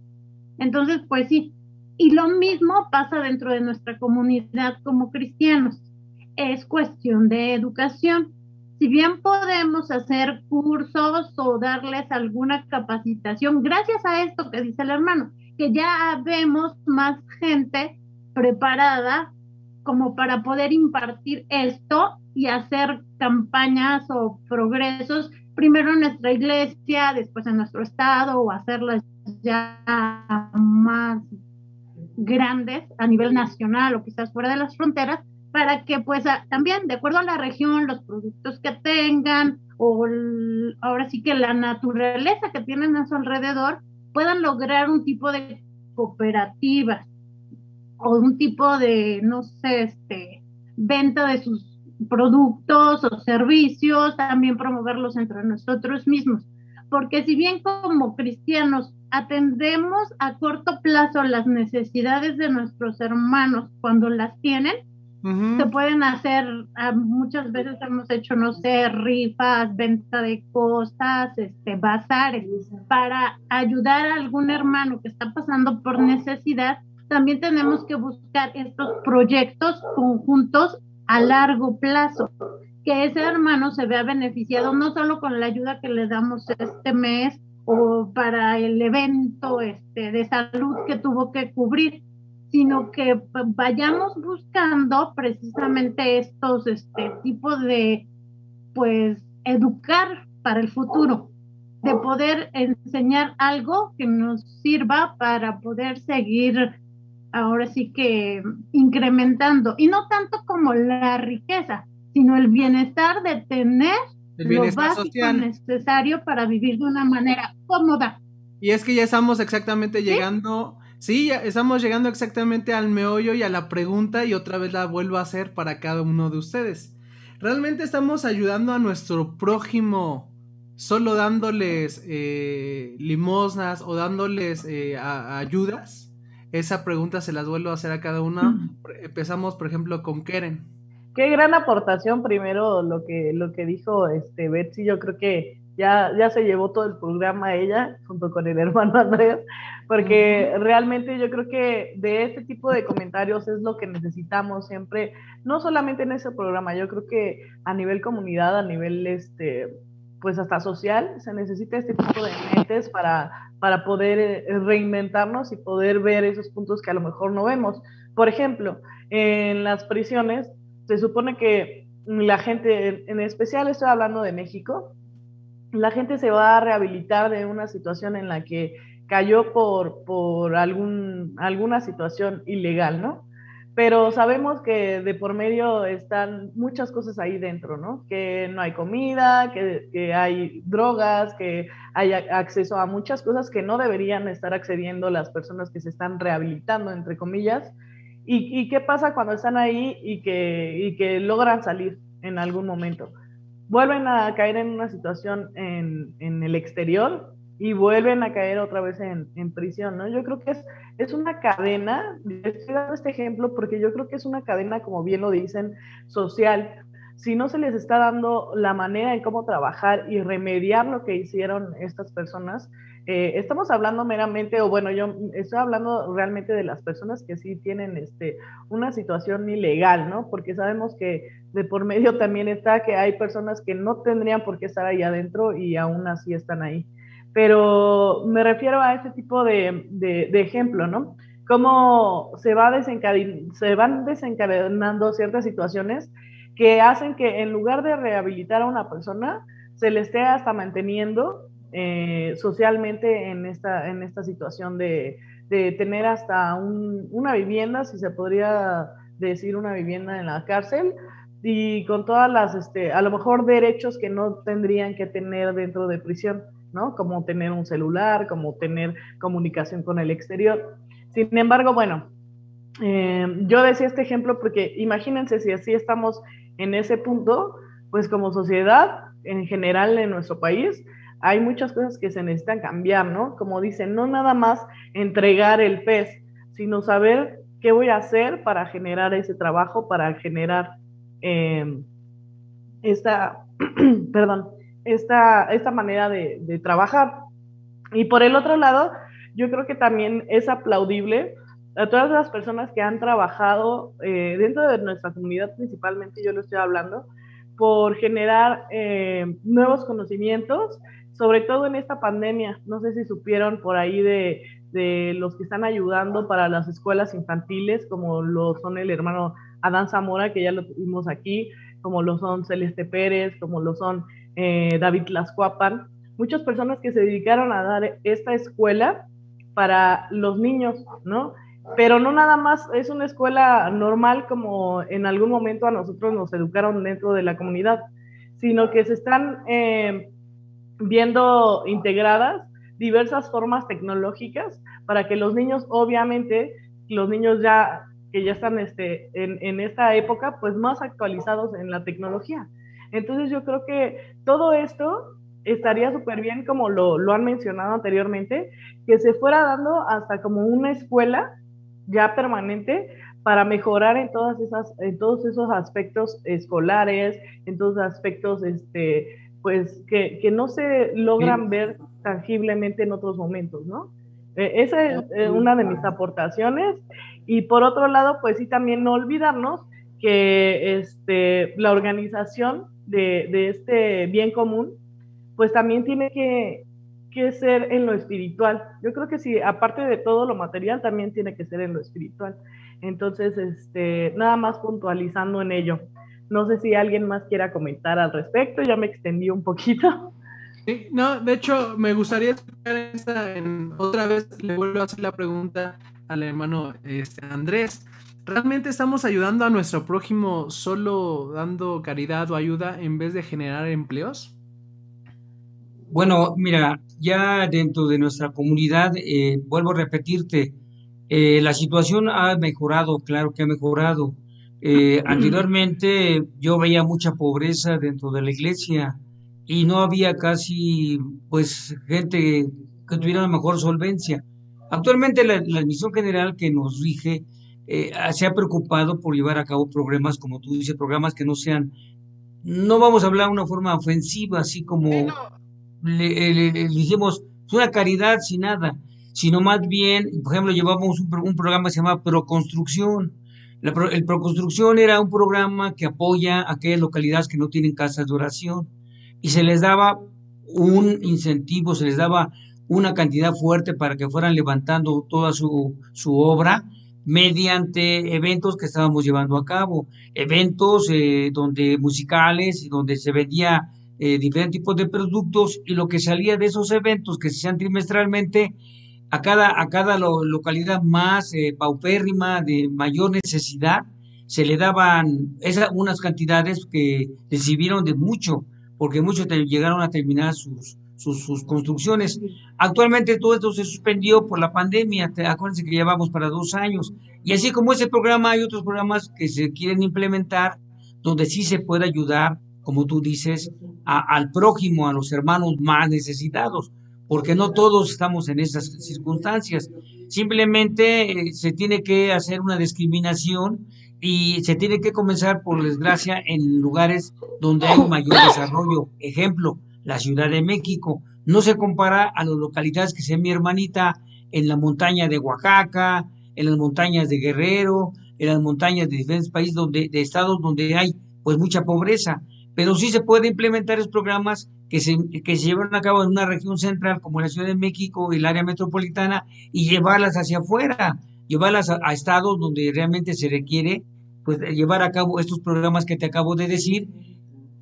Entonces, pues sí, y lo mismo pasa dentro de nuestra comunidad como cristianos es cuestión de educación. Si bien podemos hacer cursos o darles alguna capacitación, gracias a esto que dice el hermano, que ya vemos más gente preparada como para poder impartir esto y hacer campañas o progresos, primero en nuestra iglesia, después en nuestro estado, o hacerlas ya más grandes a nivel nacional o quizás fuera de las fronteras, para que pues también de acuerdo a la región, los productos que tengan o ahora sí que la naturaleza que tienen a su alrededor puedan lograr un tipo de cooperativa o un tipo de, no sé, este, venta de sus productos o servicios, también promoverlos entre nosotros mismos. Porque si bien como cristianos atendemos a corto plazo las necesidades de nuestros hermanos cuando las tienen, se pueden hacer, ah, muchas veces hemos hecho, no sé, rifas, venta de cosas, este, bazares, para ayudar a algún hermano que está pasando por necesidad. También tenemos que buscar estos proyectos conjuntos a largo plazo, que ese hermano se vea beneficiado no solo con la ayuda que le damos este mes o para el evento este, de salud que tuvo que cubrir, sino que vayamos buscando precisamente estos este, tipos de, pues, educar para el futuro, de poder enseñar algo que nos sirva para poder seguir ahora sí que incrementando, y no tanto como la riqueza, sino el bienestar de tener lo básico necesario para vivir de una manera cómoda. Y es que ya estamos exactamente llegando Sí, estamos llegando exactamente al meollo y a la pregunta y otra vez la vuelvo a hacer para cada uno de ustedes. ¿Realmente estamos ayudando a nuestro prójimo solo dándoles eh, limosnas o dándoles eh, ayudas? Esa pregunta se las vuelvo a hacer a cada una. Empezamos, por ejemplo, con Keren. Qué gran aportación primero lo que, lo que dijo este Betsy. Yo creo que ya, ya se llevó todo el programa ella, junto con el hermano Andrés, porque realmente yo creo que de este tipo de comentarios es lo que necesitamos siempre, no solamente en ese programa, yo creo que a nivel comunidad, a nivel este pues hasta social, se necesita este tipo de mentes para, para poder eh, reinventarnos y poder ver esos puntos que a lo mejor no vemos. Por ejemplo, en las prisiones se supone que la gente, en especial estoy hablando de México, la gente se va a rehabilitar de una situación en la que cayó por, por algún, alguna situación ilegal, ¿no? Pero sabemos que de por medio están muchas cosas ahí dentro, ¿no? Que no hay comida, que, que hay drogas, que hay acceso a muchas cosas que no deberían estar accediendo las personas que se están rehabilitando, entre comillas. ¿Y, qué pasa cuando están ahí y que, y que logran salir en algún momento? vuelven a caer en una situación en, en el exterior y vuelven a caer otra vez en, en, prisión, ¿no? Yo creo que es, es una cadena, estoy dando este ejemplo porque yo creo que es una cadena, como bien lo dicen, social. Si no se les está dando la manera en cómo trabajar y remediar lo que hicieron estas personas, eh, estamos hablando meramente, o bueno, yo estoy hablando realmente de las personas que sí tienen este, una situación ilegal, ¿no? Porque sabemos que de por medio también está que hay personas que no tendrían por qué estar ahí adentro y aún así están ahí. Pero me refiero a este tipo de, de, ejemplo, ¿no? Cómo se, va se van desencadenando ciertas situaciones que hacen que en lugar de rehabilitar a una persona, se le esté hasta manteniendo eh, socialmente en esta, en esta situación de, de tener hasta una vivienda, si se podría decir una vivienda en la cárcel, y con todas las, este, a lo mejor derechos que no tendrían que tener dentro de prisión, ¿no? Como tener un celular, como tener comunicación con el exterior. Sin embargo, bueno, eh, yo decía este ejemplo porque imagínense si así estamos en ese punto, pues como sociedad en general en nuestro país, hay muchas cosas que se necesitan cambiar, ¿no? Como dicen, no nada más entregar el pez, sino saber qué voy a hacer para generar ese trabajo, para generar eh, esta, perdón, esta, esta manera de, trabajar. Y por el otro lado, yo creo que también es aplaudible a todas las personas que han trabajado eh, dentro de nuestra comunidad, principalmente yo lo estoy hablando, por generar eh, nuevos conocimientos sobre todo en esta pandemia. No sé si supieron por ahí de, los que están ayudando para las escuelas infantiles, como lo son el hermano Adán Zamora, que ya lo tuvimos aquí, como lo son Celeste Pérez, como lo son eh, David Lascuapan. Muchas personas que se dedicaron a dar esta escuela para los niños, ¿no? Pero no nada más es una escuela normal como en algún momento a nosotros nos educaron dentro de la comunidad, sino que se están eh, viendo integradas diversas formas tecnológicas para que los niños, obviamente, los niños ya que ya están este, en, esta época, pues más actualizados en la tecnología. Entonces yo creo que todo esto estaría súper bien, como lo, lo, han mencionado anteriormente, que se fuera dando hasta como una escuela ya permanente para mejorar en todas esas, en todos esos aspectos escolares, en todos aspectos este, pues que, que no se logran ver tangiblemente en otros momentos, ¿no? E, esa es eh, una de mis aportaciones. Y por otro lado, pues sí, también no olvidarnos que este, la organización de, de este bien común, pues también tiene que, que, ser en lo espiritual. Yo creo que sí, aparte de todo lo material, también tiene que ser en lo espiritual. Entonces, este, nada más puntualizando en ello. No sé si alguien más quiera comentar al respecto, ya me extendí un poquito. no, de hecho, me gustaría en, otra vez, le vuelvo a hacer la pregunta al hermano este, Andrés. ¿Realmente estamos ayudando a nuestro prójimo solo dando caridad o ayuda en vez de generar empleos? Bueno, mira, ya dentro de nuestra comunidad, eh, vuelvo a repetirte, eh, la situación ha mejorado, claro que ha mejorado. Eh, anteriormente yo veía mucha pobreza dentro de la iglesia y no había casi pues gente que tuviera mejor solvencia. Actualmente la, la Admisión General que nos rige eh, se ha preocupado por llevar a cabo programas, como tú dices, programas que no sean, no vamos a hablar de una forma ofensiva, así como le, dijimos, es una caridad sin nada, sino más bien, por ejemplo, llevamos un, un programa que se llama Proconstrucción. La, el Proconstrucción era un programa que apoya a aquellas localidades que no tienen casas de oración y se les daba un incentivo, se les daba una cantidad fuerte para que fueran levantando toda su, su obra mediante eventos que estábamos llevando a cabo, eventos eh, donde musicales y donde se vendía eh, diferentes tipos de productos y lo que salía de esos eventos que se hacían trimestralmente a cada, a cada localidad más eh, paupérrima, de mayor necesidad, se le daban esas, unas cantidades que recibieron de mucho, porque muchos llegaron a terminar sus, sus, construcciones. Actualmente todo esto se suspendió por la pandemia, acuérdense que llevamos para dos años. Y así como ese programa, hay otros programas que se quieren implementar donde sí se puede ayudar, como tú dices, al prójimo, a los hermanos más necesitados, porque no todos estamos en esas circunstancias. Simplemente eh, se tiene que hacer una discriminación y se tiene que comenzar, por desgracia, en lugares donde hay mayor desarrollo. Ejemplo, la Ciudad de México. No se compara a las localidades que sea mi hermanita en la montaña de Oaxaca, en las montañas de Guerrero, en las montañas de diferentes países donde, de estados donde hay pues mucha pobreza. Pero sí se puede implementar esos programas que se, que se llevan a cabo en una región central como la Ciudad de México y el área metropolitana y llevarlas hacia afuera, llevarlas a, a estados donde realmente se requiere pues llevar a cabo estos programas que te acabo de decir,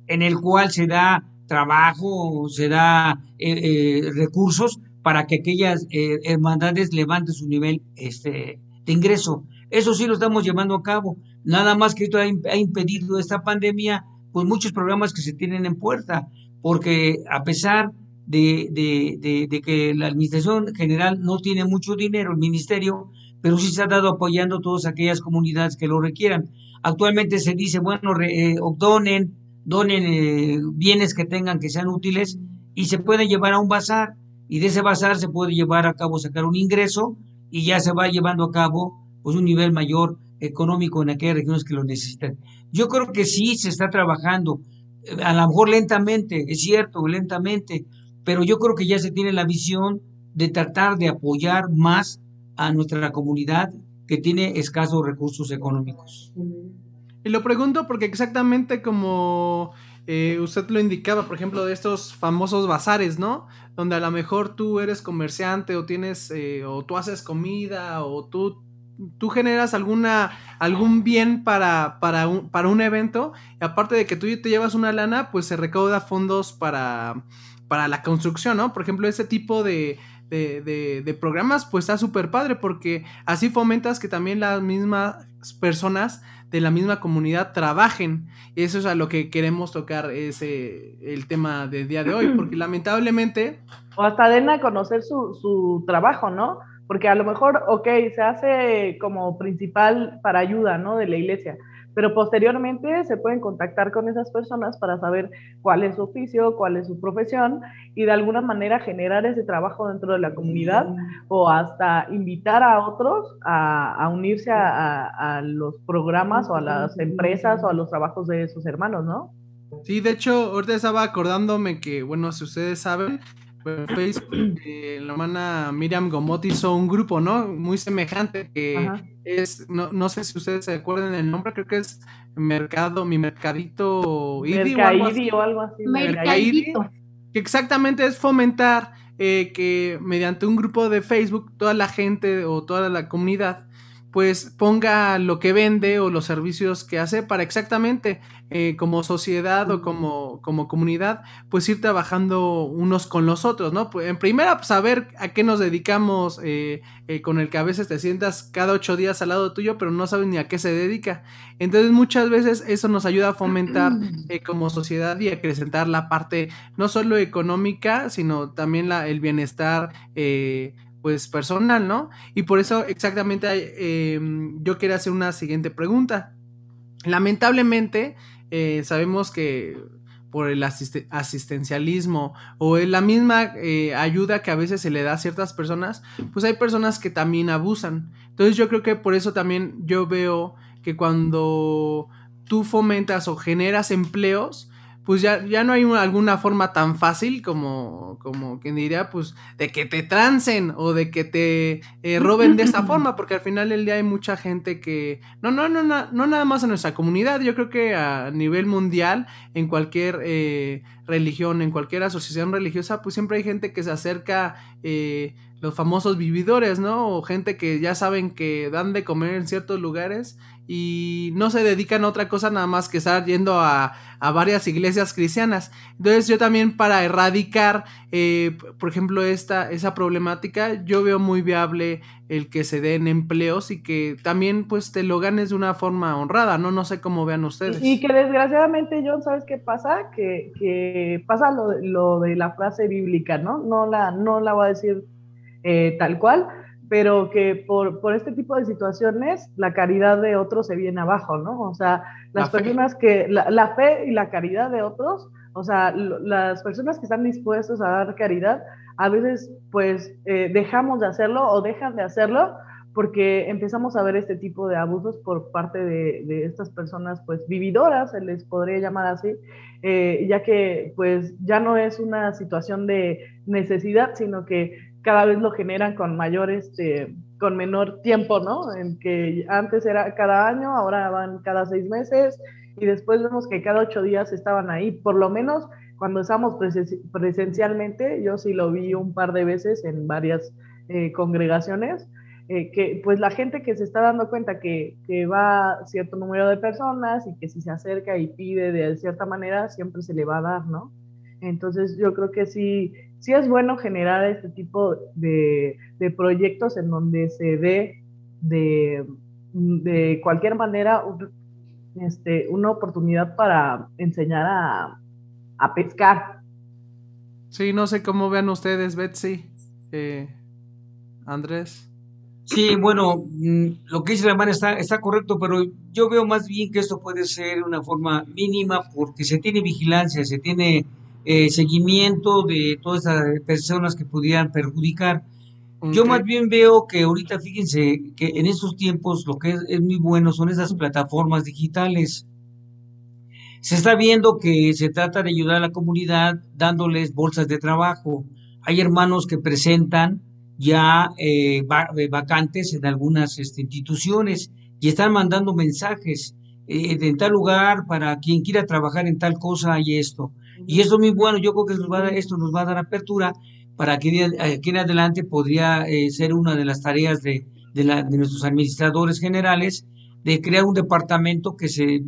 en el cual se da trabajo, se da eh, eh, recursos para que aquellas eh, hermandades levanten su nivel este, de ingreso. Eso sí lo estamos llevando a cabo. Nada más que esto ha, impedido esta pandemia, pues muchos programas que se tienen en puerta, porque a pesar de, de, que la Administración General no tiene mucho dinero, el Ministerio, pero sí se ha dado apoyando a todas aquellas comunidades que lo requieran. Actualmente se dice, bueno, re, donen, donen eh, bienes que tengan que sean útiles y se puede llevar a un bazar y de ese bazar se puede llevar a cabo sacar un ingreso y ya se va llevando a cabo pues un nivel mayor económico en aquellas regiones que lo necesitan. Yo creo que sí se está trabajando, eh, a lo mejor lentamente, es cierto, lentamente, pero yo creo que ya se tiene la visión de tratar de apoyar más a nuestra comunidad que tiene escasos recursos económicos. Y lo pregunto porque exactamente como eh, usted lo indicaba, por ejemplo, de estos famosos bazares, ¿no? Donde a lo mejor tú eres comerciante o tienes, eh, o tú haces comida o tú, tú generas alguna, algún bien para, para, un, para un evento. Y aparte de que tú te llevas una lana, pues se recauda fondos para, para la construcción, ¿no? Por ejemplo, ese tipo de, de, de, de, programas, pues está súper padre porque así fomentas que también las mismas personas de la misma comunidad trabajen. Eso es a lo que queremos tocar ese, el tema del día de hoy, porque lamentablemente... O hasta den a conocer su, su trabajo, ¿no? Porque a lo mejor, ok, se hace como principal para ayuda, ¿no? De la iglesia, pero posteriormente se pueden contactar con esas personas para saber cuál es su oficio, cuál es su profesión y de alguna manera generar ese trabajo dentro de la comunidad o hasta invitar a otros a, unirse a, los programas o a las empresas o a los trabajos de sus hermanos, ¿no? Sí, de hecho, ahorita estaba acordándome que, bueno, si ustedes saben, en Facebook, eh, la hermana Miriam Gomot hizo un grupo, ¿no? Muy semejante, que es, no, no, sé si ustedes se acuerdan el nombre, creo que es Mercado, mi Mercadito Idi o algo así. O algo así. Mercadito. Que exactamente es fomentar eh, que mediante un grupo de Facebook toda la gente o toda la comunidad pues ponga lo que vende o los servicios que hace para exactamente eh, como sociedad o como, como comunidad, pues ir trabajando unos con los otros, ¿no? Pues en primera, saber a qué nos dedicamos eh, eh, con el que a veces te sientas cada ocho días al lado tuyo, pero no sabes ni a qué se dedica. Entonces muchas veces eso nos ayuda a fomentar como sociedad y acrecentar la parte no solo económica, sino también la, el bienestar pues personal, ¿no? Y por eso exactamente em, yo quería hacer una siguiente pregunta. Lamentablemente, eh, sabemos que por el asistencialismo o la misma eh, ayuda que a veces se le da a ciertas personas, pues hay personas que también abusan. Entonces yo creo que por eso también yo veo que cuando tú fomentas o generas empleos, pues ya, ya no hay alguna forma tan fácil como, como quien diría, pues de que te trancen o de que te eh, roben de esta forma, porque al final del día hay mucha gente que, no, no, no, no, no nada más en nuestra comunidad, yo creo que a nivel mundial, en cualquier eh, religión, en cualquier asociación religiosa, pues siempre hay gente que se acerca, eh, los famosos vividores, ¿no? O gente que ya saben que dan de comer en ciertos lugares y no se dedican a otra cosa nada más que estar yendo a, varias iglesias cristianas. Entonces yo también para erradicar, eh, por ejemplo, esta, esa problemática, yo veo muy viable el que se den empleos y que también pues te lo ganes de una forma honrada, ¿no? No sé cómo vean ustedes. Y que desgraciadamente, John, ¿sabes qué pasa? Que, pasa lo, lo, de la frase bíblica, ¿no? No la, no la voy a decir eh, tal cual, pero que por, por, este tipo de situaciones la caridad de otros se viene abajo, ¿no? O sea, las personas que, la, fe y la caridad de otros, o sea, las personas que están dispuestos a dar caridad, a veces pues eh, dejamos de hacerlo o dejan de hacerlo porque empezamos a ver este tipo de abusos por parte de, de estas personas pues vividoras, se les podría llamar así, eh, ya que pues ya no es una situación de necesidad, sino que cada vez lo generan con mayor, este, con menor tiempo, ¿no? En que antes era cada año, ahora van cada seis meses y después vemos que cada ocho días estaban ahí. Por lo menos cuando estamos presencialmente, yo sí lo vi un par de veces en varias eh, congregaciones, eh, que pues la gente que se está dando cuenta que, que, va cierto número de personas y que si se acerca y pide de cierta manera, siempre se le va a dar, ¿no? Entonces yo creo que sí, sí es bueno generar este tipo de, proyectos en donde se dé de, de cualquier manera este, una oportunidad para enseñar a, pescar. Sí, no sé cómo vean ustedes, Betsy, eh, Andrés. Sí, bueno, mm, lo que dice la hermana está, está correcto, pero yo veo más bien que esto puede ser una forma mínima porque se tiene vigilancia, se tiene eh, seguimiento de todas esas personas que pudieran perjudicar. Yo más bien veo que ahorita, fíjense, que en estos tiempos lo que es, muy bueno son esas plataformas digitales. Se está viendo que se trata de ayudar a la comunidad dándoles bolsas de trabajo. Hay hermanos que presentan ya eh, eh, vacantes en algunas este, instituciones y están mandando mensajes en tal lugar para quien quiera trabajar en tal cosa y esto. Y eso es muy bueno, yo creo que esto nos va a dar apertura para que aquí en adelante podría eh, ser una de las tareas de, de, nuestros administradores generales de crear un departamento que se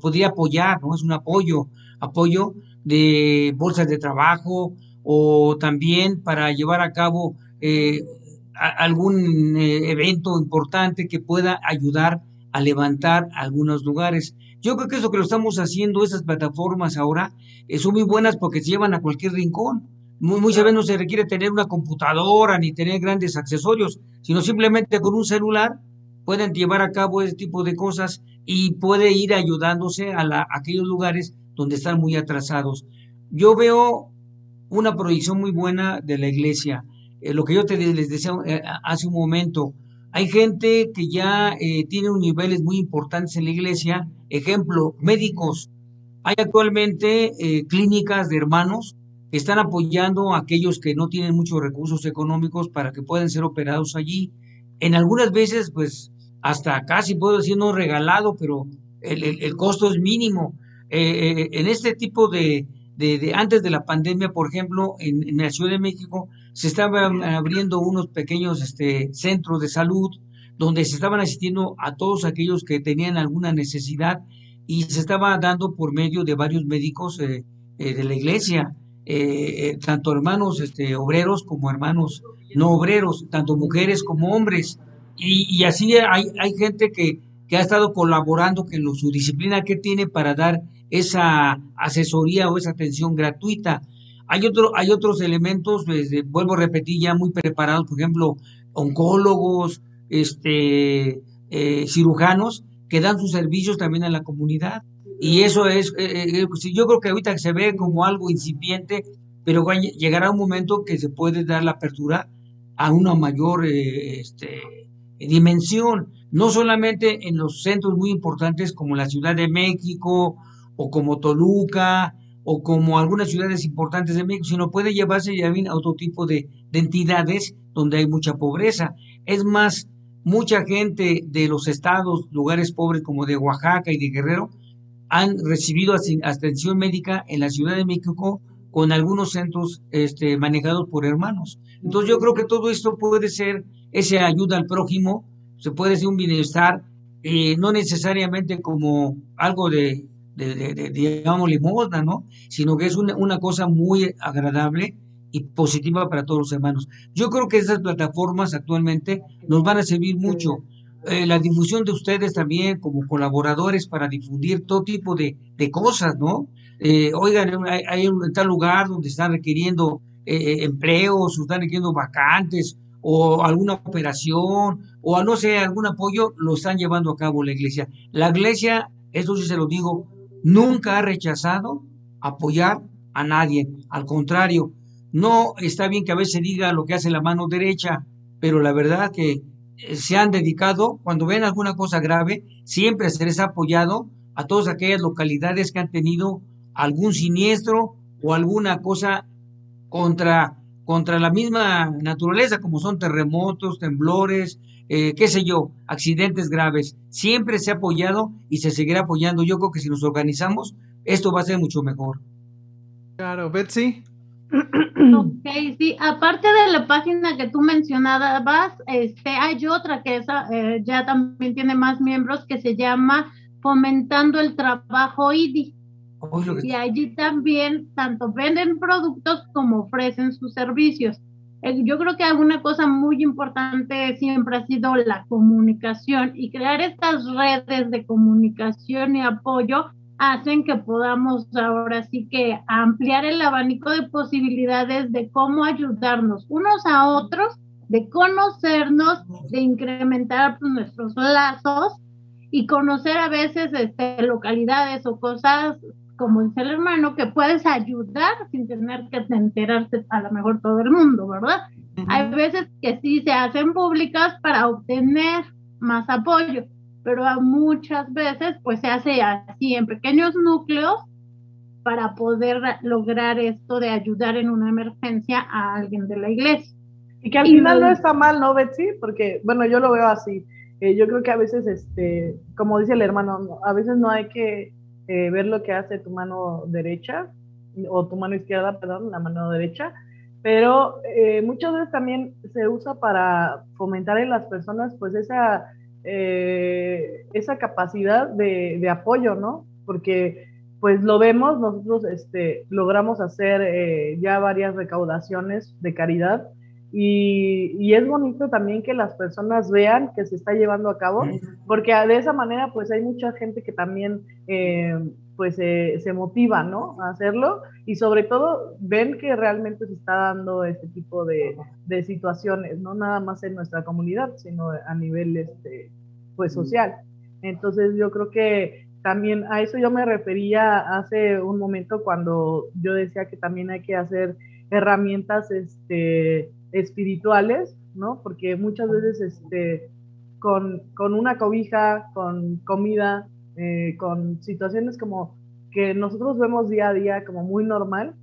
podría apoyar, ¿no? Es un apoyo, apoyo de bolsas de trabajo o también para llevar a cabo eh, algún eh, evento importante que pueda ayudar a levantar algunos lugares. Yo creo que eso que lo estamos haciendo, esas plataformas ahora, eh, son muy buenas porque se llevan a cualquier rincón. Muy, muchas veces no se requiere tener una computadora ni tener grandes accesorios, sino simplemente con un celular pueden llevar a cabo ese tipo de cosas y puede ir ayudándose a, aquellos lugares donde están muy atrasados. Yo veo una proyección muy buena de la iglesia. Eh, lo que yo te les decía eh, hace un momento, hay gente que ya eh, tiene un niveles muy importantes en la iglesia, ejemplo, médicos. Hay actualmente eh, clínicas de hermanos que están apoyando a aquellos que no tienen muchos recursos económicos para que puedan ser operados allí. En algunas veces, pues, hasta casi puedo decir no regalado, pero el, costo es mínimo. Eh, en este tipo de, de, antes de la pandemia, por ejemplo, en, en la Ciudad de México, se estaban abriendo unos pequeños este, centros de salud donde se estaban asistiendo a todos aquellos que tenían alguna necesidad y se estaba dando por medio de varios médicos eh, eh, de la iglesia, eh, tanto hermanos este, obreros como hermanos no obreros, tanto mujeres como hombres. Y, así hay, hay gente que, que, ha estado colaborando con su disciplina que tiene para dar esa asesoría o esa atención gratuita. Hay, otro, hay otros elementos, pues, vuelvo a repetir, ya muy preparados, por ejemplo, oncólogos, este, eh, cirujanos, que dan sus servicios también a la comunidad. Y eso es, eh, pues, yo creo que ahorita se ve como algo incipiente, pero llegará un momento que se puede dar la apertura a una mayor este, dimensión, no solamente en los centros muy importantes como la Ciudad de México o como Toluca o como algunas ciudades importantes de México, sino puede llevarse ya bien a otro tipo de, entidades donde hay mucha pobreza. Es más, mucha gente de los estados, lugares pobres como de Oaxaca y de Guerrero, han recibido atención médica en la Ciudad de México con algunos centros este, manejados por hermanos. Entonces yo creo que todo esto puede ser esa ayuda al prójimo, se puede ser un bienestar, eh, no necesariamente como algo de, de, digamos, limosna, ¿no? Sino que es una, una, cosa muy agradable y positiva para todos los hermanos. Yo creo que esas plataformas actualmente nos van a servir mucho. Eh, la difusión de ustedes también como colaboradores para difundir todo tipo de, de cosas, ¿no? Eh, oigan, hay, hay, un tal lugar donde están requiriendo eh, empleos, están requiriendo vacantes, o alguna operación, o no sé, algún apoyo, lo están llevando a cabo la iglesia. La iglesia, eso sí se lo digo, nunca ha rechazado apoyar a nadie. Al contrario, no está bien que a veces diga lo que hace la mano derecha, pero la verdad que eh, se han dedicado, cuando ven alguna cosa grave, siempre se les ha apoyado a todas aquellas localidades que han tenido algún siniestro o alguna cosa contra, contra la misma naturaleza, como son terremotos, temblores, eh, qué sé yo, accidentes graves. Siempre se ha apoyado y se seguirá apoyando. Yo creo que si nos organizamos, esto va a ser mucho mejor. Claro, Betsy. Ok, sí, aparte de la página que tú mencionabas, este, hay otra que esa, eh, ya también tiene más miembros que se llama Fomentando el Trabajo IDI. Y allí también tanto venden productos como ofrecen sus servicios. Eh, yo creo que una cosa muy importante siempre ha sido la comunicación y crear estas redes de comunicación y apoyo hacen que podamos ahora sí que ampliar el abanico de posibilidades de cómo ayudarnos unos a otros, de conocernos, de incrementar pues, nuestros lazos y conocer a veces este, localidades o cosas como dice el hermano, que puedes ayudar sin tener que enterarse a lo mejor todo el mundo, ¿verdad? Hay veces que sí se hacen públicas para obtener más apoyo, pero muchas veces pues se hace así en pequeños núcleos para poder lograr esto de ayudar en una emergencia a alguien de la iglesia. Y que al final no está mal, ¿no, Betsy? Porque, bueno, yo lo veo así. Eh, yo creo que a veces, este, como dice el hermano, a veces no hay que eh, ver lo que hace tu mano derecha o tu mano izquierda, perdón, la mano derecha, pero eh, muchas veces también se usa para fomentar en las personas pues esa, eh, esa capacidad de, de, apoyo, ¿no? Porque pues lo vemos, nosotros este, logramos hacer ya varias recaudaciones de caridad y, es bonito también que las personas vean que se está llevando a cabo, porque de esa manera pues hay mucha gente que también eh, pues se motiva, ¿no? A hacerlo y sobre todo ven que realmente se está dando este tipo de, de situaciones, no nada más en nuestra comunidad, sino a nivel este, pues social. Entonces yo creo que también a eso yo me refería hace un momento cuando yo decía que también hay que hacer herramientas este, espirituales, ¿no? Porque muchas veces este, con, con una cobija, con comida, eh, con situaciones como que nosotros vemos día a día como muy normal,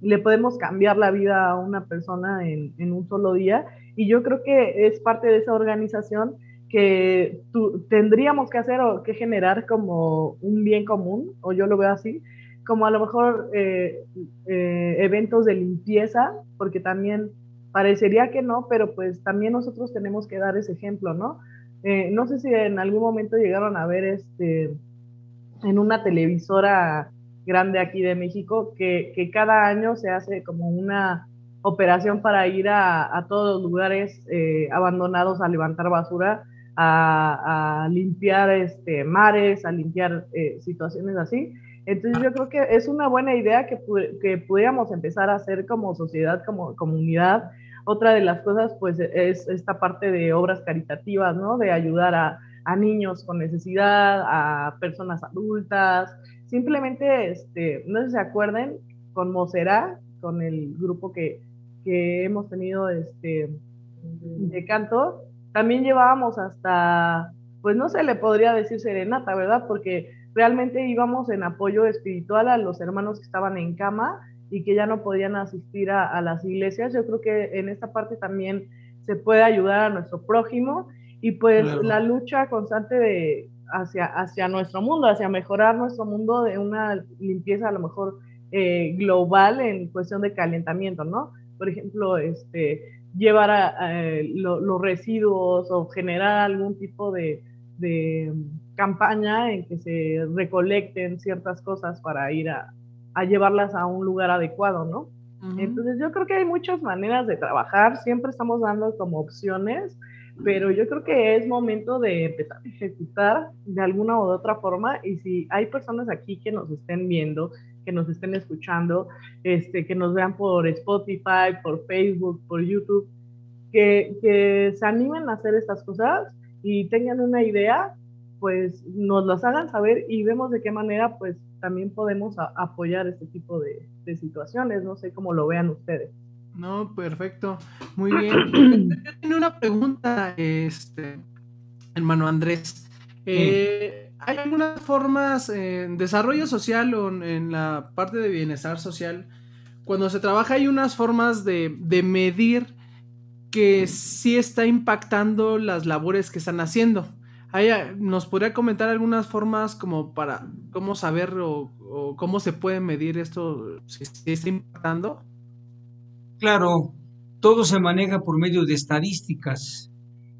le podemos cambiar la vida a una persona en, en un solo día. Y yo creo que es parte de esa organización que tendríamos que hacer o que generar como un bien común, o yo lo veo así, como a lo mejor eh, eh, eventos de limpieza, porque también Parecería que no, pero pues también nosotros tenemos que dar ese ejemplo, ¿no? Eh, no sé si en algún momento llegaron a ver este en una televisora grande aquí de México que, que cada año se hace como una operación para ir a, a todos los lugares eh, abandonados a levantar basura, a, a, limpiar este, mares, a limpiar eh, situaciones así. Entonces yo creo que es una buena idea que, que pudiéramos empezar a hacer como sociedad, como comunidad, otra de las cosas, pues, es esta parte de obras caritativas, ¿no? De ayudar a, niños con necesidad, a personas adultas, simplemente, este, no sé si se acuerden, con Moserá, con el grupo que, que hemos tenido este, de canto, también llevábamos hasta, pues no se le podría decir serenata, ¿verdad? Porque realmente íbamos en apoyo espiritual a los hermanos que estaban en cama y que ya no podían asistir a, las iglesias. Yo creo que en esta parte también se puede ayudar a nuestro prójimo y pues la lucha constante de hacia, hacia nuestro mundo, hacia mejorar nuestro mundo de una limpieza a lo mejor eh, global en cuestión de calentamiento, ¿no? Por ejemplo, este, llevar a, los residuos o generar algún tipo de, de, campaña en que se recolecten ciertas cosas para ir a, a llevarlas a un lugar adecuado, ¿no? Entonces yo creo que hay muchas maneras de trabajar, siempre estamos dando como opciones, pero yo creo que es momento de empezar a ejecutar de alguna u otra forma y si hay personas aquí que nos estén viendo, que nos estén escuchando, este, que nos vean por Spotify, por Facebook, por YouTube, que, que se animen a hacer estas cosas y tengan una idea, pues nos las hagan saber y vemos de qué manera pues también podemos apoyar este tipo de, de, situaciones. No sé cómo lo vean ustedes. No, perfecto. Muy bien. Tengo una pregunta, este, hermano Andrés. Eh, ¿Hay algunas formas en desarrollo social o en la parte de bienestar social? Cuando se trabaja hay unas formas de, de medir que sí está impactando las labores que están haciendo. ¿Nos podría comentar algunas formas como para cómo saber o, cómo se puede medir esto si, está impactando? Claro, todo se maneja por medio de estadísticas.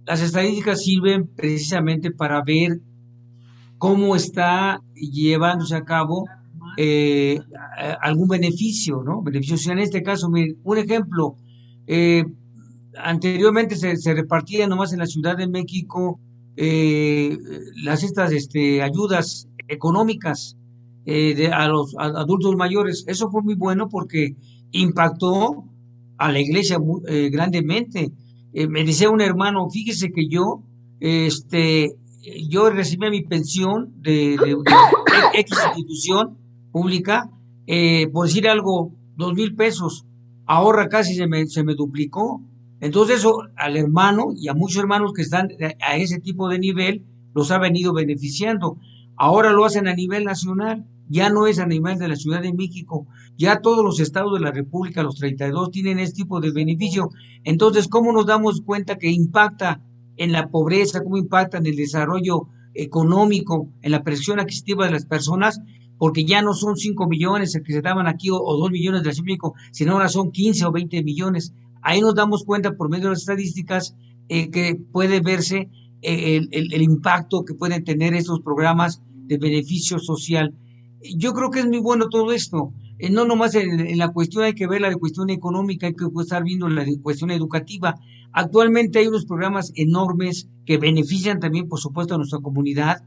Las estadísticas sirven precisamente para ver cómo está llevándose a cabo eh, algún beneficio, ¿no? Beneficio. En este caso, un ejemplo, eh, anteriormente se, se, repartía nomás en la Ciudad de México eh, las estas este, ayudas económicas eh, de, a los adultos mayores. Eso fue muy bueno porque impactó a la iglesia eh, grandemente. Eh, me decía un hermano, fíjese que yo, este, yo recibía mi pensión de, de, X institución pública, por decir algo, dos mil pesos. Ahora casi se me, se me duplicó entonces eso al hermano y a muchos hermanos que están a ese tipo de nivel los ha venido beneficiando. Ahora lo hacen a nivel nacional, ya no es a nivel de la Ciudad de México, ya todos los estados de la República, los 32, tienen este tipo de beneficio. Entonces, ¿cómo nos damos cuenta que impacta en la pobreza, cómo impacta en el desarrollo económico, en la presión adquisitiva de las personas? Porque ya no son 5 millones que se daban aquí o, o 2 millones de la de México, sino ahora son 15 o 20 millones. Ahí nos damos cuenta por medio de las estadísticas eh, que puede verse eh, el, impacto que pueden tener estos programas de beneficio social. Yo creo que es muy bueno todo esto. Eh, no nomás en, la cuestión hay que ver la cuestión económica, hay que estar viendo la cuestión educativa. Actualmente hay unos programas enormes que benefician también, por supuesto, a nuestra comunidad.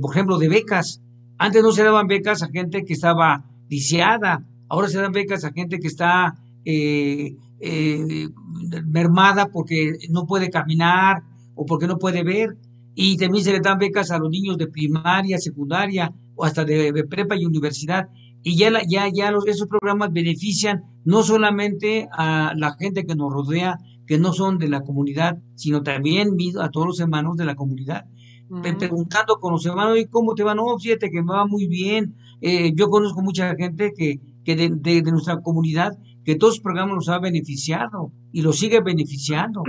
por ejemplo, de becas. Antes no se daban becas a gente que estaba lisiada, ahora se dan becas a gente que está eh, eh, mermada porque no puede caminar o porque no puede ver. Y también se le dan becas a los niños de primaria, secundaria o hasta de, prepa y universidad. Y ya, ya, ya los, esos programas benefician no solamente a la gente que nos rodea, que no son de la comunidad, sino también a todos los hermanos de la comunidad. Preguntando con los hermanos, ¿y cómo te va? No, fíjate que me va muy bien. Eh, yo conozco mucha gente que, que de, de, nuestra comunidad que todos los programas los ha beneficiado y los sigue beneficiando.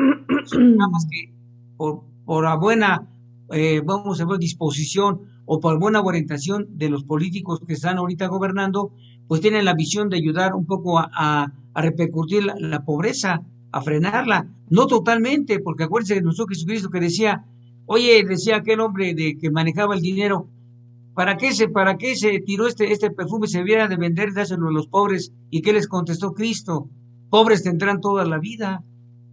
Son programas que por, por la buena, eh, vamos a ver, disposición o por buena orientación de los políticos que están ahorita gobernando, pues tienen la visión de ayudar un poco a, a, repercutir la, pobreza, a frenarla. No totalmente, porque acuérdense de nuestro Jesucristo que decía, oye, decía aquel hombre de que manejaba el dinero, ¿Para qué se, para qué se tiró este, este perfume? Se viera de vender, dárselo a los pobres. ¿Y qué les contestó Cristo? Pobres tendrán toda la vida.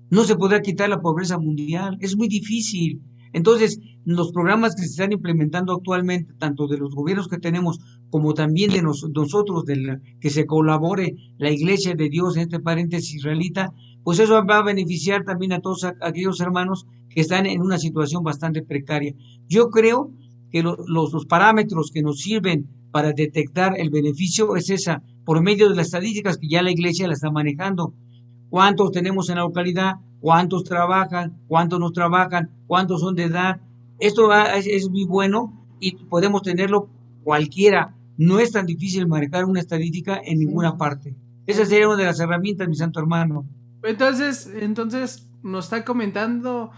No se podrá quitar la pobreza mundial. Es muy difícil. Entonces, los programas que se están implementando actualmente, tanto de los gobiernos que tenemos como también de nosotros, de que se colabore la iglesia de Dios en este paréntesis israelita, pues eso va a beneficiar también a todos aquellos hermanos que están en una situación bastante precaria. Yo creo que los, los, parámetros que nos sirven para detectar el beneficio es esa, por medio de las estadísticas que ya la iglesia la está manejando. ¿Cuántos tenemos en la localidad? ¿Cuántos trabajan? ¿Cuántos no trabajan? ¿Cuántos son de edad? Esto es, muy bueno y podemos tenerlo cualquiera. No es tan difícil manejar una estadística en ninguna parte. Esa sería una de las herramientas, mi santo hermano. Entonces, entonces nos está comentando.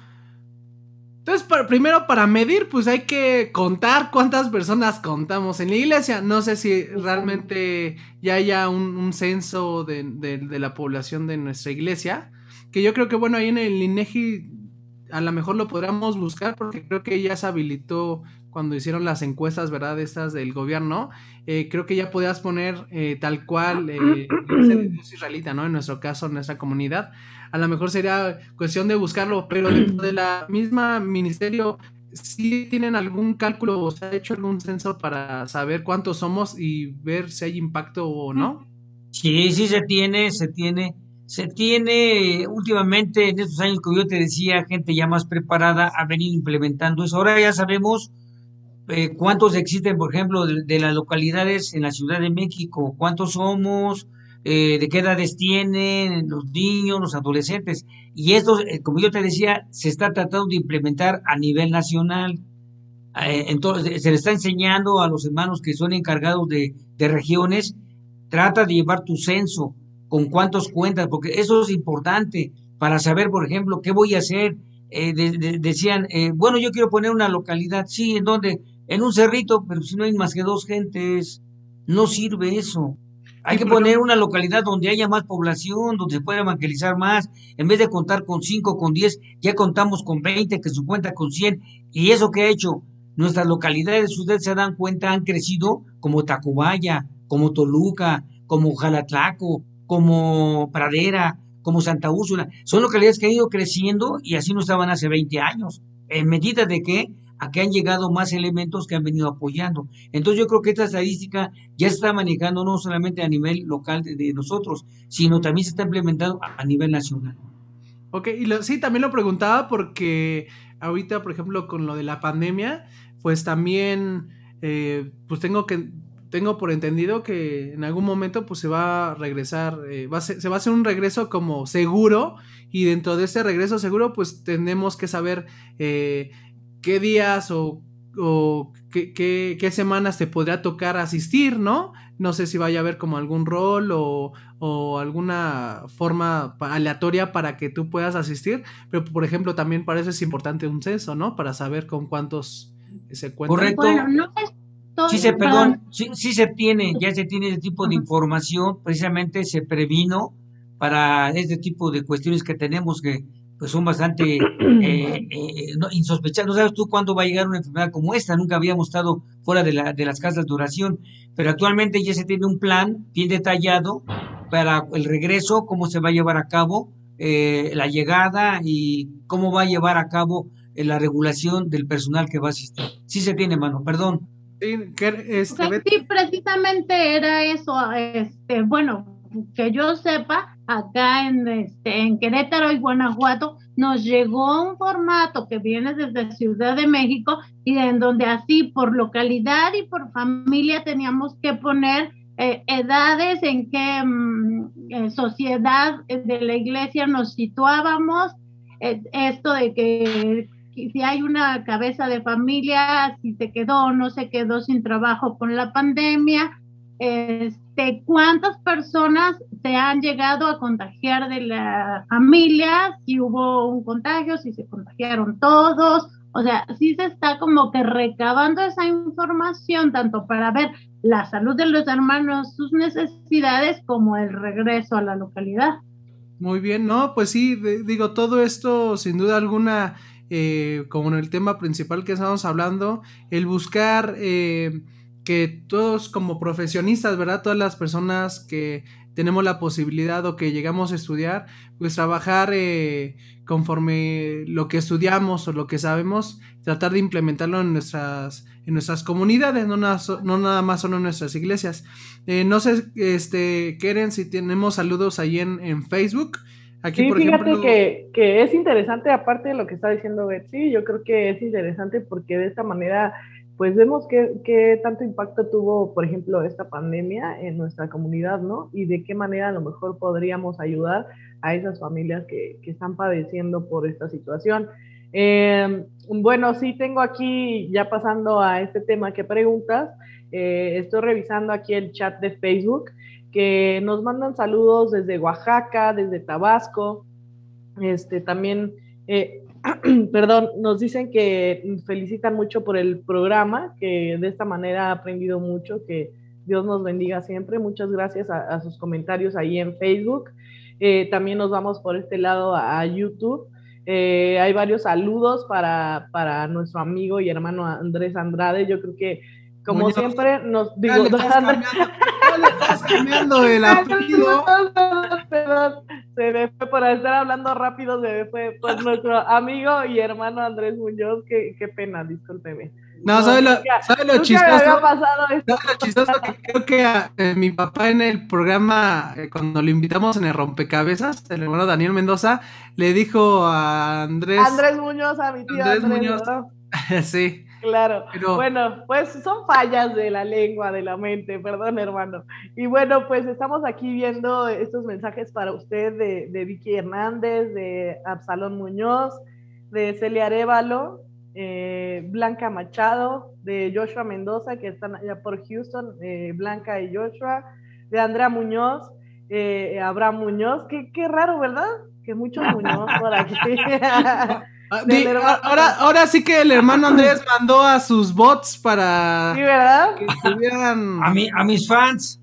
Entonces, primero para medir, pues hay que contar cuántas personas contamos en la iglesia. No sé si realmente ya haya un, censo de, de, la población de nuestra iglesia. Que yo creo que, bueno, ahí en el INEGI a lo mejor lo podríamos buscar porque creo que ya se habilitó cuando hicieron las encuestas, ¿verdad? Estas del gobierno, eh, creo que ya podías poner eh, tal cual eh, israelita, ¿no? En nuestro caso, en nuestra comunidad. A lo mejor sería cuestión de buscarlo, pero dentro de la misma ministerio, ¿sí tienen algún cálculo o se ha hecho algún censo para saber cuántos somos y ver si hay impacto o no? Sí, sí se tiene, se tiene. Se tiene últimamente, en estos años que yo te decía, gente ya más preparada ha venido implementando eso. Ahora ya sabemos eh, cuántos existen, por ejemplo, de, las localidades en la Ciudad de México, cuántos somos, eh, de qué edades tienen los niños, los adolescentes. Y esto, eh, como yo te decía, se está tratando de implementar a nivel nacional. entonces, se le está enseñando a los hermanos que son encargados de, de regiones, trata de llevar tu censo, con cuántos cuentas, porque eso es importante para saber, por ejemplo, qué voy a hacer. decían, bueno, yo quiero poner una localidad, sí, ¿en dónde? en un cerrito, pero si no hay más que dos gentes, no sirve eso. Hay que poner una localidad donde haya más población, donde se pueda evangelizar más. En vez de contar con cinco, con diez, ya contamos con veinte, que se cuenta con cien. Y eso que ha hecho, nuestras localidades, ustedes se dan cuenta, han crecido como Tacubaya, como Toluca, como Jalatlaco, como Pradera, como Santa Úrsula. Son localidades que han ido creciendo y así no estaban hace 20 años. En medida de que a que han llegado más elementos que han venido apoyando. Entonces yo creo que esta estadística ya está manejando no solamente a nivel local de, nosotros, sino también se está implementando a, nivel nacional. Ok, y sí, también lo preguntaba porque ahorita, por ejemplo, con lo de la pandemia, pues también, eh, pues tengo que, tengo por entendido que en algún momento pues se va a regresar, eh, va se va a hacer un regreso como seguro y dentro de ese regreso seguro pues tenemos que saber eh, qué días o, qué, semanas te podría tocar asistir, ¿no? No sé si vaya a haber como algún rol o, alguna forma aleatoria para que tú puedas asistir, pero por ejemplo también para eso es importante un censo, ¿no? Para saber con cuántos se cuentan. Correcto. Bueno, no es sí se, perdón, sí, sí, se tiene, ya se tiene ese tipo de información, precisamente se previno para este tipo de cuestiones que tenemos que pues son bastante eh, eh, no, insospechados. No sabes tú cuándo va a llegar una enfermedad como esta. Nunca habíamos estado fuera de, la, de las casas de oración, pero actualmente ya se tiene un plan bien detallado para el regreso, cómo se va a llevar a cabo eh, la llegada y cómo va a llevar a cabo eh, la regulación del personal que va a asistir. Sí se tiene, mano, perdón. Sí, este, sí, precisamente era eso. Este, bueno, que yo sepa, acá en, este, en Querétaro y Guanajuato, nos llegó un formato que viene desde Ciudad de México y en donde así por localidad y por familia teníamos que poner eh, edades en qué mm, eh, sociedad de la iglesia nos situábamos, eh, esto de que si hay una cabeza de familia, si se quedó o no se quedó sin trabajo con la pandemia, este, cuántas personas se han llegado a contagiar de la familia, si hubo un contagio, si se contagiaron todos, o sea, sí se está como que recabando esa información tanto para ver la salud de los hermanos, sus necesidades, como el regreso a la localidad. Muy bien, no, pues sí, digo, todo esto sin duda alguna, eh, como en el tema principal que estamos hablando, el buscar... Eh, que todos como profesionistas, ¿verdad? Todas las personas que tenemos la posibilidad o que llegamos a estudiar, pues trabajar eh, conforme lo que estudiamos o lo que sabemos, tratar de implementarlo en nuestras, en nuestras comunidades, no nada, no nada más solo en nuestras iglesias. Eh, no sé, este, Keren, si tenemos saludos ahí en, en Facebook. Aquí, sí, fíjate que, que, es interesante, aparte de lo que está diciendo Betsy, yo creo que es interesante porque de esta manera pues vemos qué, tanto impacto tuvo, por ejemplo, esta pandemia en nuestra comunidad, ¿no? Y de qué manera a lo mejor podríamos ayudar a esas familias que, están padeciendo por esta situación. Em, bueno, sí tengo aquí, ya pasando a este tema que preguntas, eh, estoy revisando aquí el chat de Facebook, que nos mandan saludos desde Oaxaca, desde Tabasco, este, también eh, perdón, nos dicen que felicitan mucho por el programa, que de esta manera ha aprendido mucho, que Dios nos bendiga siempre. Muchas gracias a, sus comentarios ahí en Facebook. Eh, también nos vamos por este lado a, YouTube. Eh, hay varios saludos para, para nuestro amigo y hermano Andrés Andrade. Yo creo que, como siempre, nos digo, cambiando el apellido. Perdón, se me fue por estar hablando rápido, se me fue por nuestro amigo y hermano Andrés Muñoz. Qué, qué pena, discúlpeme. No, ¿sabe lo, ¿sabe lo chistoso? ¿Sabe lo chistoso? Que creo que a, eh, mi papá en el programa, eh, cuando lo invitamos en el rompecabezas, el hermano Daniel Mendoza, le dijo a Andrés. Andrés Muñoz, a mi tío Andrés, Andrés Muñoz. sí. Claro. Bueno, pues son fallas de la lengua, de la mente, perdón, hermano. Y bueno, pues estamos aquí viendo estos mensajes para usted de, Vicky Hernández, de Absalón Muñoz, de Celia Arevalo, eh, Blanca Machado, de Joshua Mendoza, que están allá por Houston, eh, Blanca y Joshua, de Andrea Muñoz, eh, Abraham Muñoz. Qué, qué raro, ¿verdad? Que muchos Muñoz por aquí. Ah, ahora, ahora sí que el hermano Andrés mandó a sus bots para sí, ¿verdad? que estuvieran a, mi, a mis fans.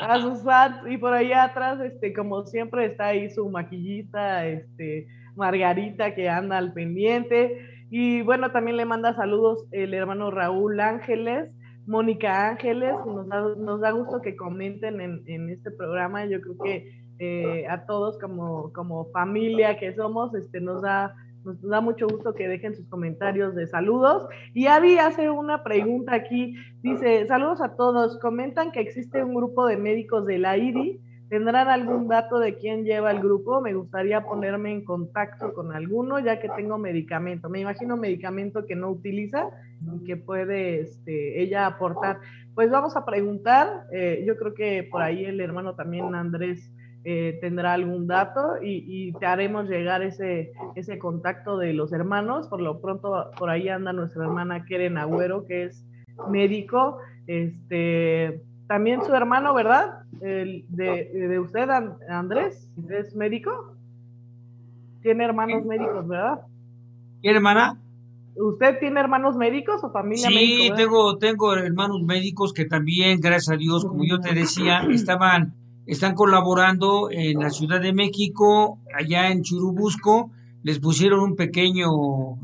A sus fans. Y por ahí atrás, este, como siempre, está ahí su maquillista, este, Margarita, que anda al pendiente. Y bueno, también le manda saludos el hermano Raúl Ángeles, Mónica Ángeles. Nos da, nos da gusto que comenten en, en este programa. Yo creo que eh, a todos como, como familia que somos, este, nos da nos da mucho gusto que dejen sus comentarios de saludos. Y Avi hace una pregunta aquí. Dice, saludos a todos. Comentan que existe un grupo de médicos de la IDI. ¿Tendrán algún dato de quién lleva el grupo? Me gustaría ponerme en contacto con alguno, ya que tengo medicamento. Me imagino medicamento que no utiliza y que puede este, ella aportar. Pues vamos a preguntar. Eh, yo creo que por ahí el hermano también Andrés eh, tendrá algún dato y, te haremos llegar ese, ese contacto de los hermanos. Por lo pronto, por ahí anda nuestra hermana Keren Agüero, que es médico. Este, también su hermano, ¿verdad? El de, de usted, Andrés, es médico. Tiene hermanos médicos, ¿verdad? ¿Qué hermana? ¿Usted tiene hermanos médicos o familia Sí, tengo, tengo hermanos médicos que también, gracias a Dios, como yo te decía, estaban están colaborando en la Ciudad de México, allá en Churubusco, les pusieron un pequeño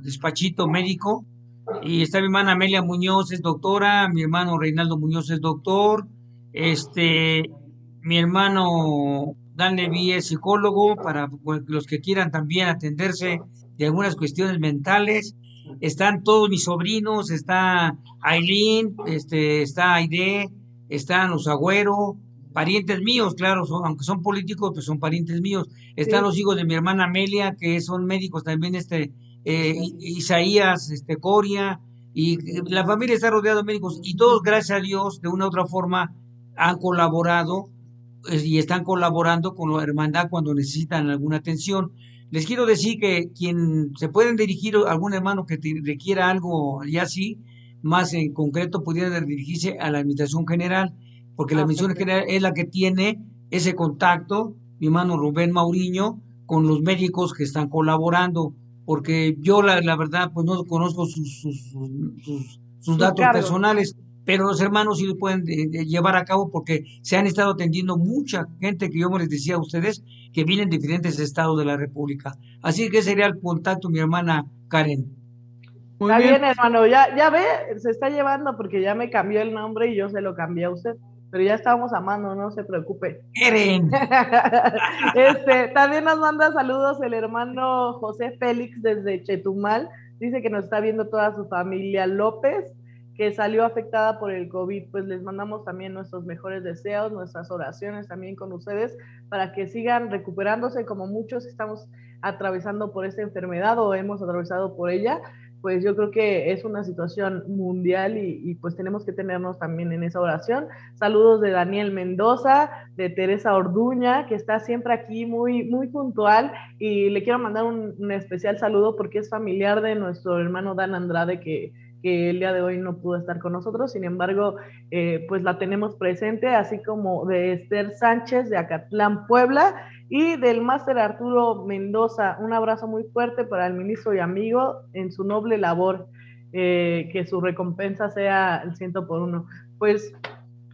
despachito médico y está mi hermana Amelia Muñoz es doctora, mi hermano Reinaldo Muñoz es doctor, este, mi hermano Dan Levy es psicólogo para los que quieran también atenderse de algunas cuestiones mentales. Están todos mis sobrinos, está Aileen, este, está Aide, están los Agüero, parientes míos, claro, aunque son políticos, pues son parientes míos. Están los hijos de mi hermana Amelia, que son médicos también, este, eh, Isaías, este, Coria, y la familia está rodeada de médicos, y todos, gracias a Dios, de una u otra forma, han colaborado eh, y están colaborando con la hermandad cuando necesitan alguna atención. Les quiero decir que quien se pueden dirigir a algún hermano que requiera algo ya así, más en concreto, pudiera dirigirse a la Administración General porque la ah, misión general es la que tiene ese contacto, mi hermano Rubén Mauriño, con los médicos que están colaborando, porque yo la, la verdad pues no conozco sus, sus, datos personales, pero los hermanos sí lo pueden eh, eh, llevar a cabo porque se han estado atendiendo mucha gente que yo me les decía a ustedes que vienen de diferentes estados de la República. Así que sería el contacto, mi hermana Karen. está bien. hermano, ya, ya ve, se está llevando porque ya me cambió el nombre y yo se lo cambié a usted pero ya estábamos amando, no se preocupe. Eren. este, también nos manda saludos el hermano José Félix desde Chetumal. Dice que nos está viendo toda su familia López, que salió afectada por el COVID. Pues les mandamos también nuestros mejores deseos, nuestras oraciones también con ustedes para que sigan recuperándose como muchos estamos atravesando por esta enfermedad o hemos atravesado por ella pues yo creo que es una situación mundial y, pues tenemos que tenernos también en esa oración. Saludos de Daniel Mendoza, de Teresa Orduña, que está siempre aquí muy, muy puntual y le quiero mandar un, un especial saludo porque es familiar de nuestro hermano Dan Andrade que que el día de hoy no pudo estar con nosotros, sin embargo, eh, pues la tenemos presente, así como de Esther Sánchez de Acatlán, Puebla, y del máster Arturo Mendoza. Un abrazo muy fuerte para el ministro y amigo en su noble labor, eh, que su recompensa sea el ciento por uno. Pues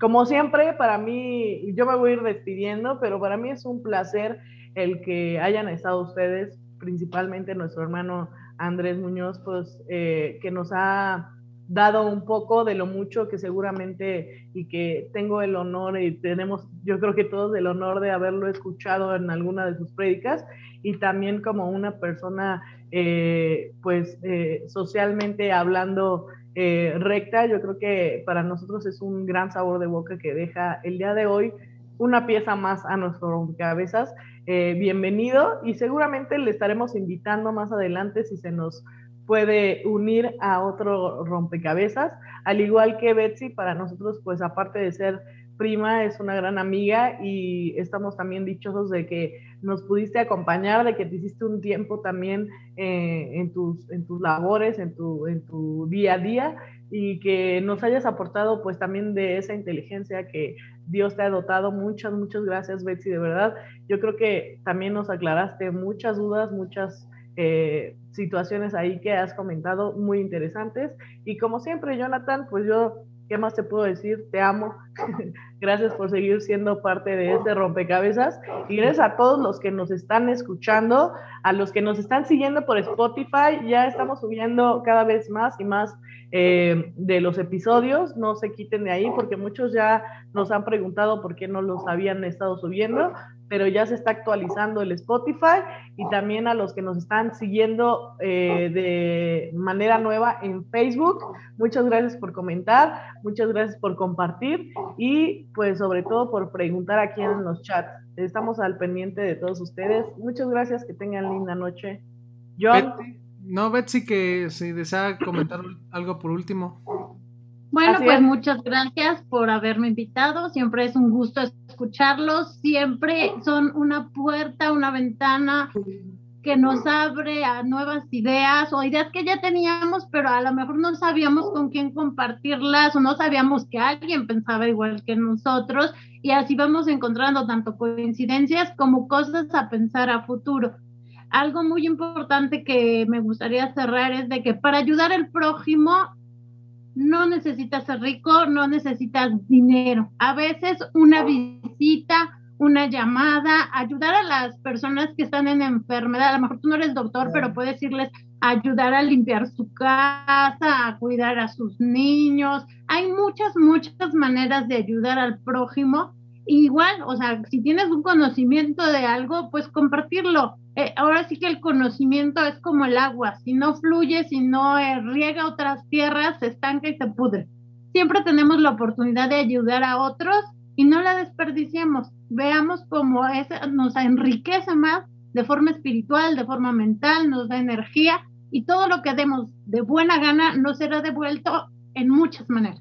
como siempre, para mí, yo me voy a ir despidiendo, pero para mí es un placer el que hayan estado ustedes, principalmente nuestro hermano Andrés Muñoz, pues eh, que nos ha dado un poco de lo mucho que seguramente y que tengo el honor y tenemos, yo creo que todos el honor de haberlo escuchado en alguna de sus prédicas y también como una persona eh, pues eh, socialmente hablando recta, yo creo que para nosotros es un gran sabor de boca que deja el día de hoy una pieza más a nuestro rompecabezas. Eh, bienvenido y seguramente le estaremos invitando más adelante si se nos puede unir a otro rompecabezas, al igual que Betsy, para nosotros, pues aparte de ser prima, es una gran amiga y estamos también dichosos de que nos pudiste acompañar, de que te hiciste un tiempo también eh, en, tus, en tus labores, en tu, en tu día a día y que nos hayas aportado pues también de esa inteligencia que Dios te ha dotado. Muchas, muchas gracias Betsy, de verdad. Yo creo que también nos aclaraste muchas dudas, muchas eh, situaciones ahí que has comentado muy interesantes. Y como siempre, Jonathan, pues yo ¿Qué más te puedo decir? Te amo. gracias por seguir siendo parte de este rompecabezas. Y gracias a todos los que nos están escuchando, a los que nos están siguiendo por Spotify. Ya estamos subiendo cada vez más y más eh, de los episodios. No se quiten de ahí porque muchos ya nos han preguntado por qué no los habían estado subiendo pero ya se está actualizando el Spotify y también a los que nos están siguiendo eh, de manera nueva en Facebook. Muchas gracias por comentar, muchas gracias por compartir y pues sobre todo por preguntar aquí en los chats. Estamos al pendiente de todos ustedes. Muchas gracias, que tengan linda noche. John. no, Betsy, que si desea comentar algo por último. Bueno, pues muchas gracias por haberme invitado. Siempre es un gusto escucharlos. Siempre son una puerta, una ventana que nos abre a nuevas ideas o ideas que ya teníamos, pero a lo mejor no sabíamos con quién compartirlas o no sabíamos que alguien pensaba igual que nosotros y así vamos encontrando tanto coincidencias como cosas a pensar a futuro. Algo muy importante que me gustaría cerrar es de que para ayudar al prójimo no necesitas ser rico, no necesitas dinero. A veces una visita, una llamada, ayudar a las personas que están en enfermedad, a lo mejor tú no eres doctor, pero puedes irles a ayudar a limpiar su casa, a cuidar a sus niños. Hay muchas, muchas maneras de ayudar al prójimo. Igual, o sea, si tienes un conocimiento de algo, pues compartirlo. Eh, ahora sí que el conocimiento es como el agua, si no fluye, si no eh, riega otras tierras, se estanca y se pudre. Siempre tenemos la oportunidad de ayudar a otros y no la desperdiciemos. Veamos cómo nos enriquece más de forma espiritual, de forma mental, nos da energía y todo lo que demos de buena gana nos será devuelto en muchas maneras.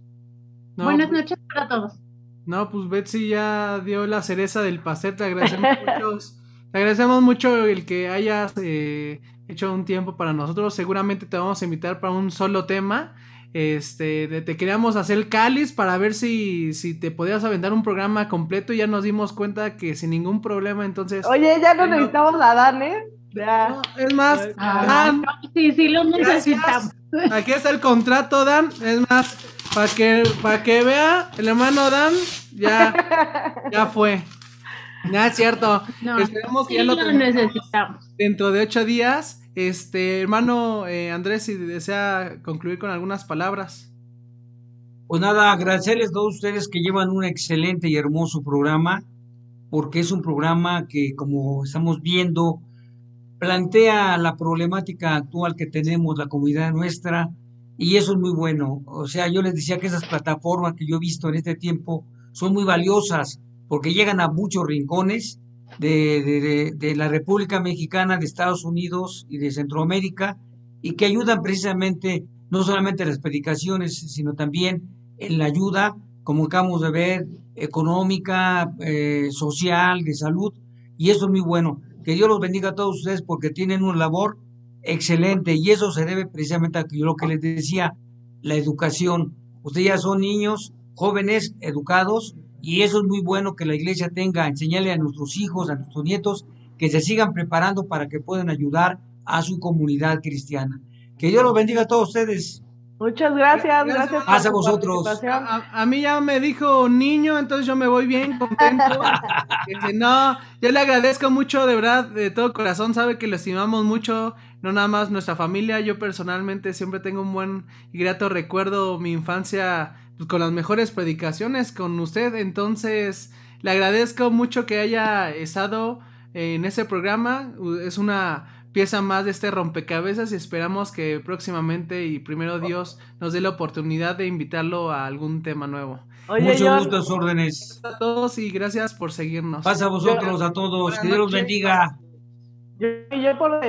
Buenas pues noches para todos. No, pues Betsy ya dio la cereza del pastel, te agradecemos agradecemos mucho el que hayas eh, hecho un tiempo para nosotros. Seguramente te vamos a invitar para un solo tema. Este, te queríamos hacer el cáliz para ver si, si te podías aventar un programa completo. Y ya nos dimos cuenta que sin ningún problema, entonces. Oye, ya no necesitamos la Dan, ¿eh? Ya. es más, Dan. Sí, sí, lo necesitamos. Aquí está el contrato, Dan. Es más, para que, para que vea, el hermano Dan ya, ya fue. No, es cierto. Esperemos que ya lo, necesitamos. Dentro de ocho días, este hermano eh, Andrés, si desea concluir con algunas palabras. Pues nada, agradecerles a todos ustedes que llevan un excelente y hermoso programa, porque es un programa que, como estamos viendo, plantea la problemática actual que tenemos, la comunidad nuestra, y eso es muy bueno. O sea, yo les decía que esas plataformas que yo he visto en este tiempo son muy valiosas porque llegan a muchos rincones de, la República Mexicana, de Estados Unidos y de Centroamérica, y que ayudan precisamente no solamente en las predicaciones, sino también en la ayuda, como acabamos de ver, económica, eh, social, de salud, y eso es muy bueno. Que Dios los bendiga a todos ustedes porque tienen una labor excelente y eso se debe precisamente a lo que les decía, la educación. Ustedes ya son niños, jóvenes, educados, y eso es muy bueno que la iglesia tenga, enseñarle a nuestros hijos, a nuestros nietos, que se sigan preparando para que puedan ayudar a su comunidad cristiana. Que Dios los bendiga a todos ustedes. Muchas gracias, gracias. a vosotros. A, mí ya me dijo niño, entonces yo me voy bien contento. no, yo le agradezco mucho, de verdad, de todo corazón, sabe que lo estimamos mucho, no nada más nuestra familia, yo personalmente siempre tengo un buen y grato recuerdo mi infancia con las mejores predicaciones con usted, entonces le agradezco mucho que haya estado en ese programa, es una pieza más de este rompecabezas y esperamos que próximamente y primero Dios nos dé la oportunidad de invitarlo a algún tema nuevo. Mucho gusto, órdenes. A todos y gracias por seguirnos. Pasa a vosotros, a todos. Que Dios los bendiga. Yo, yo por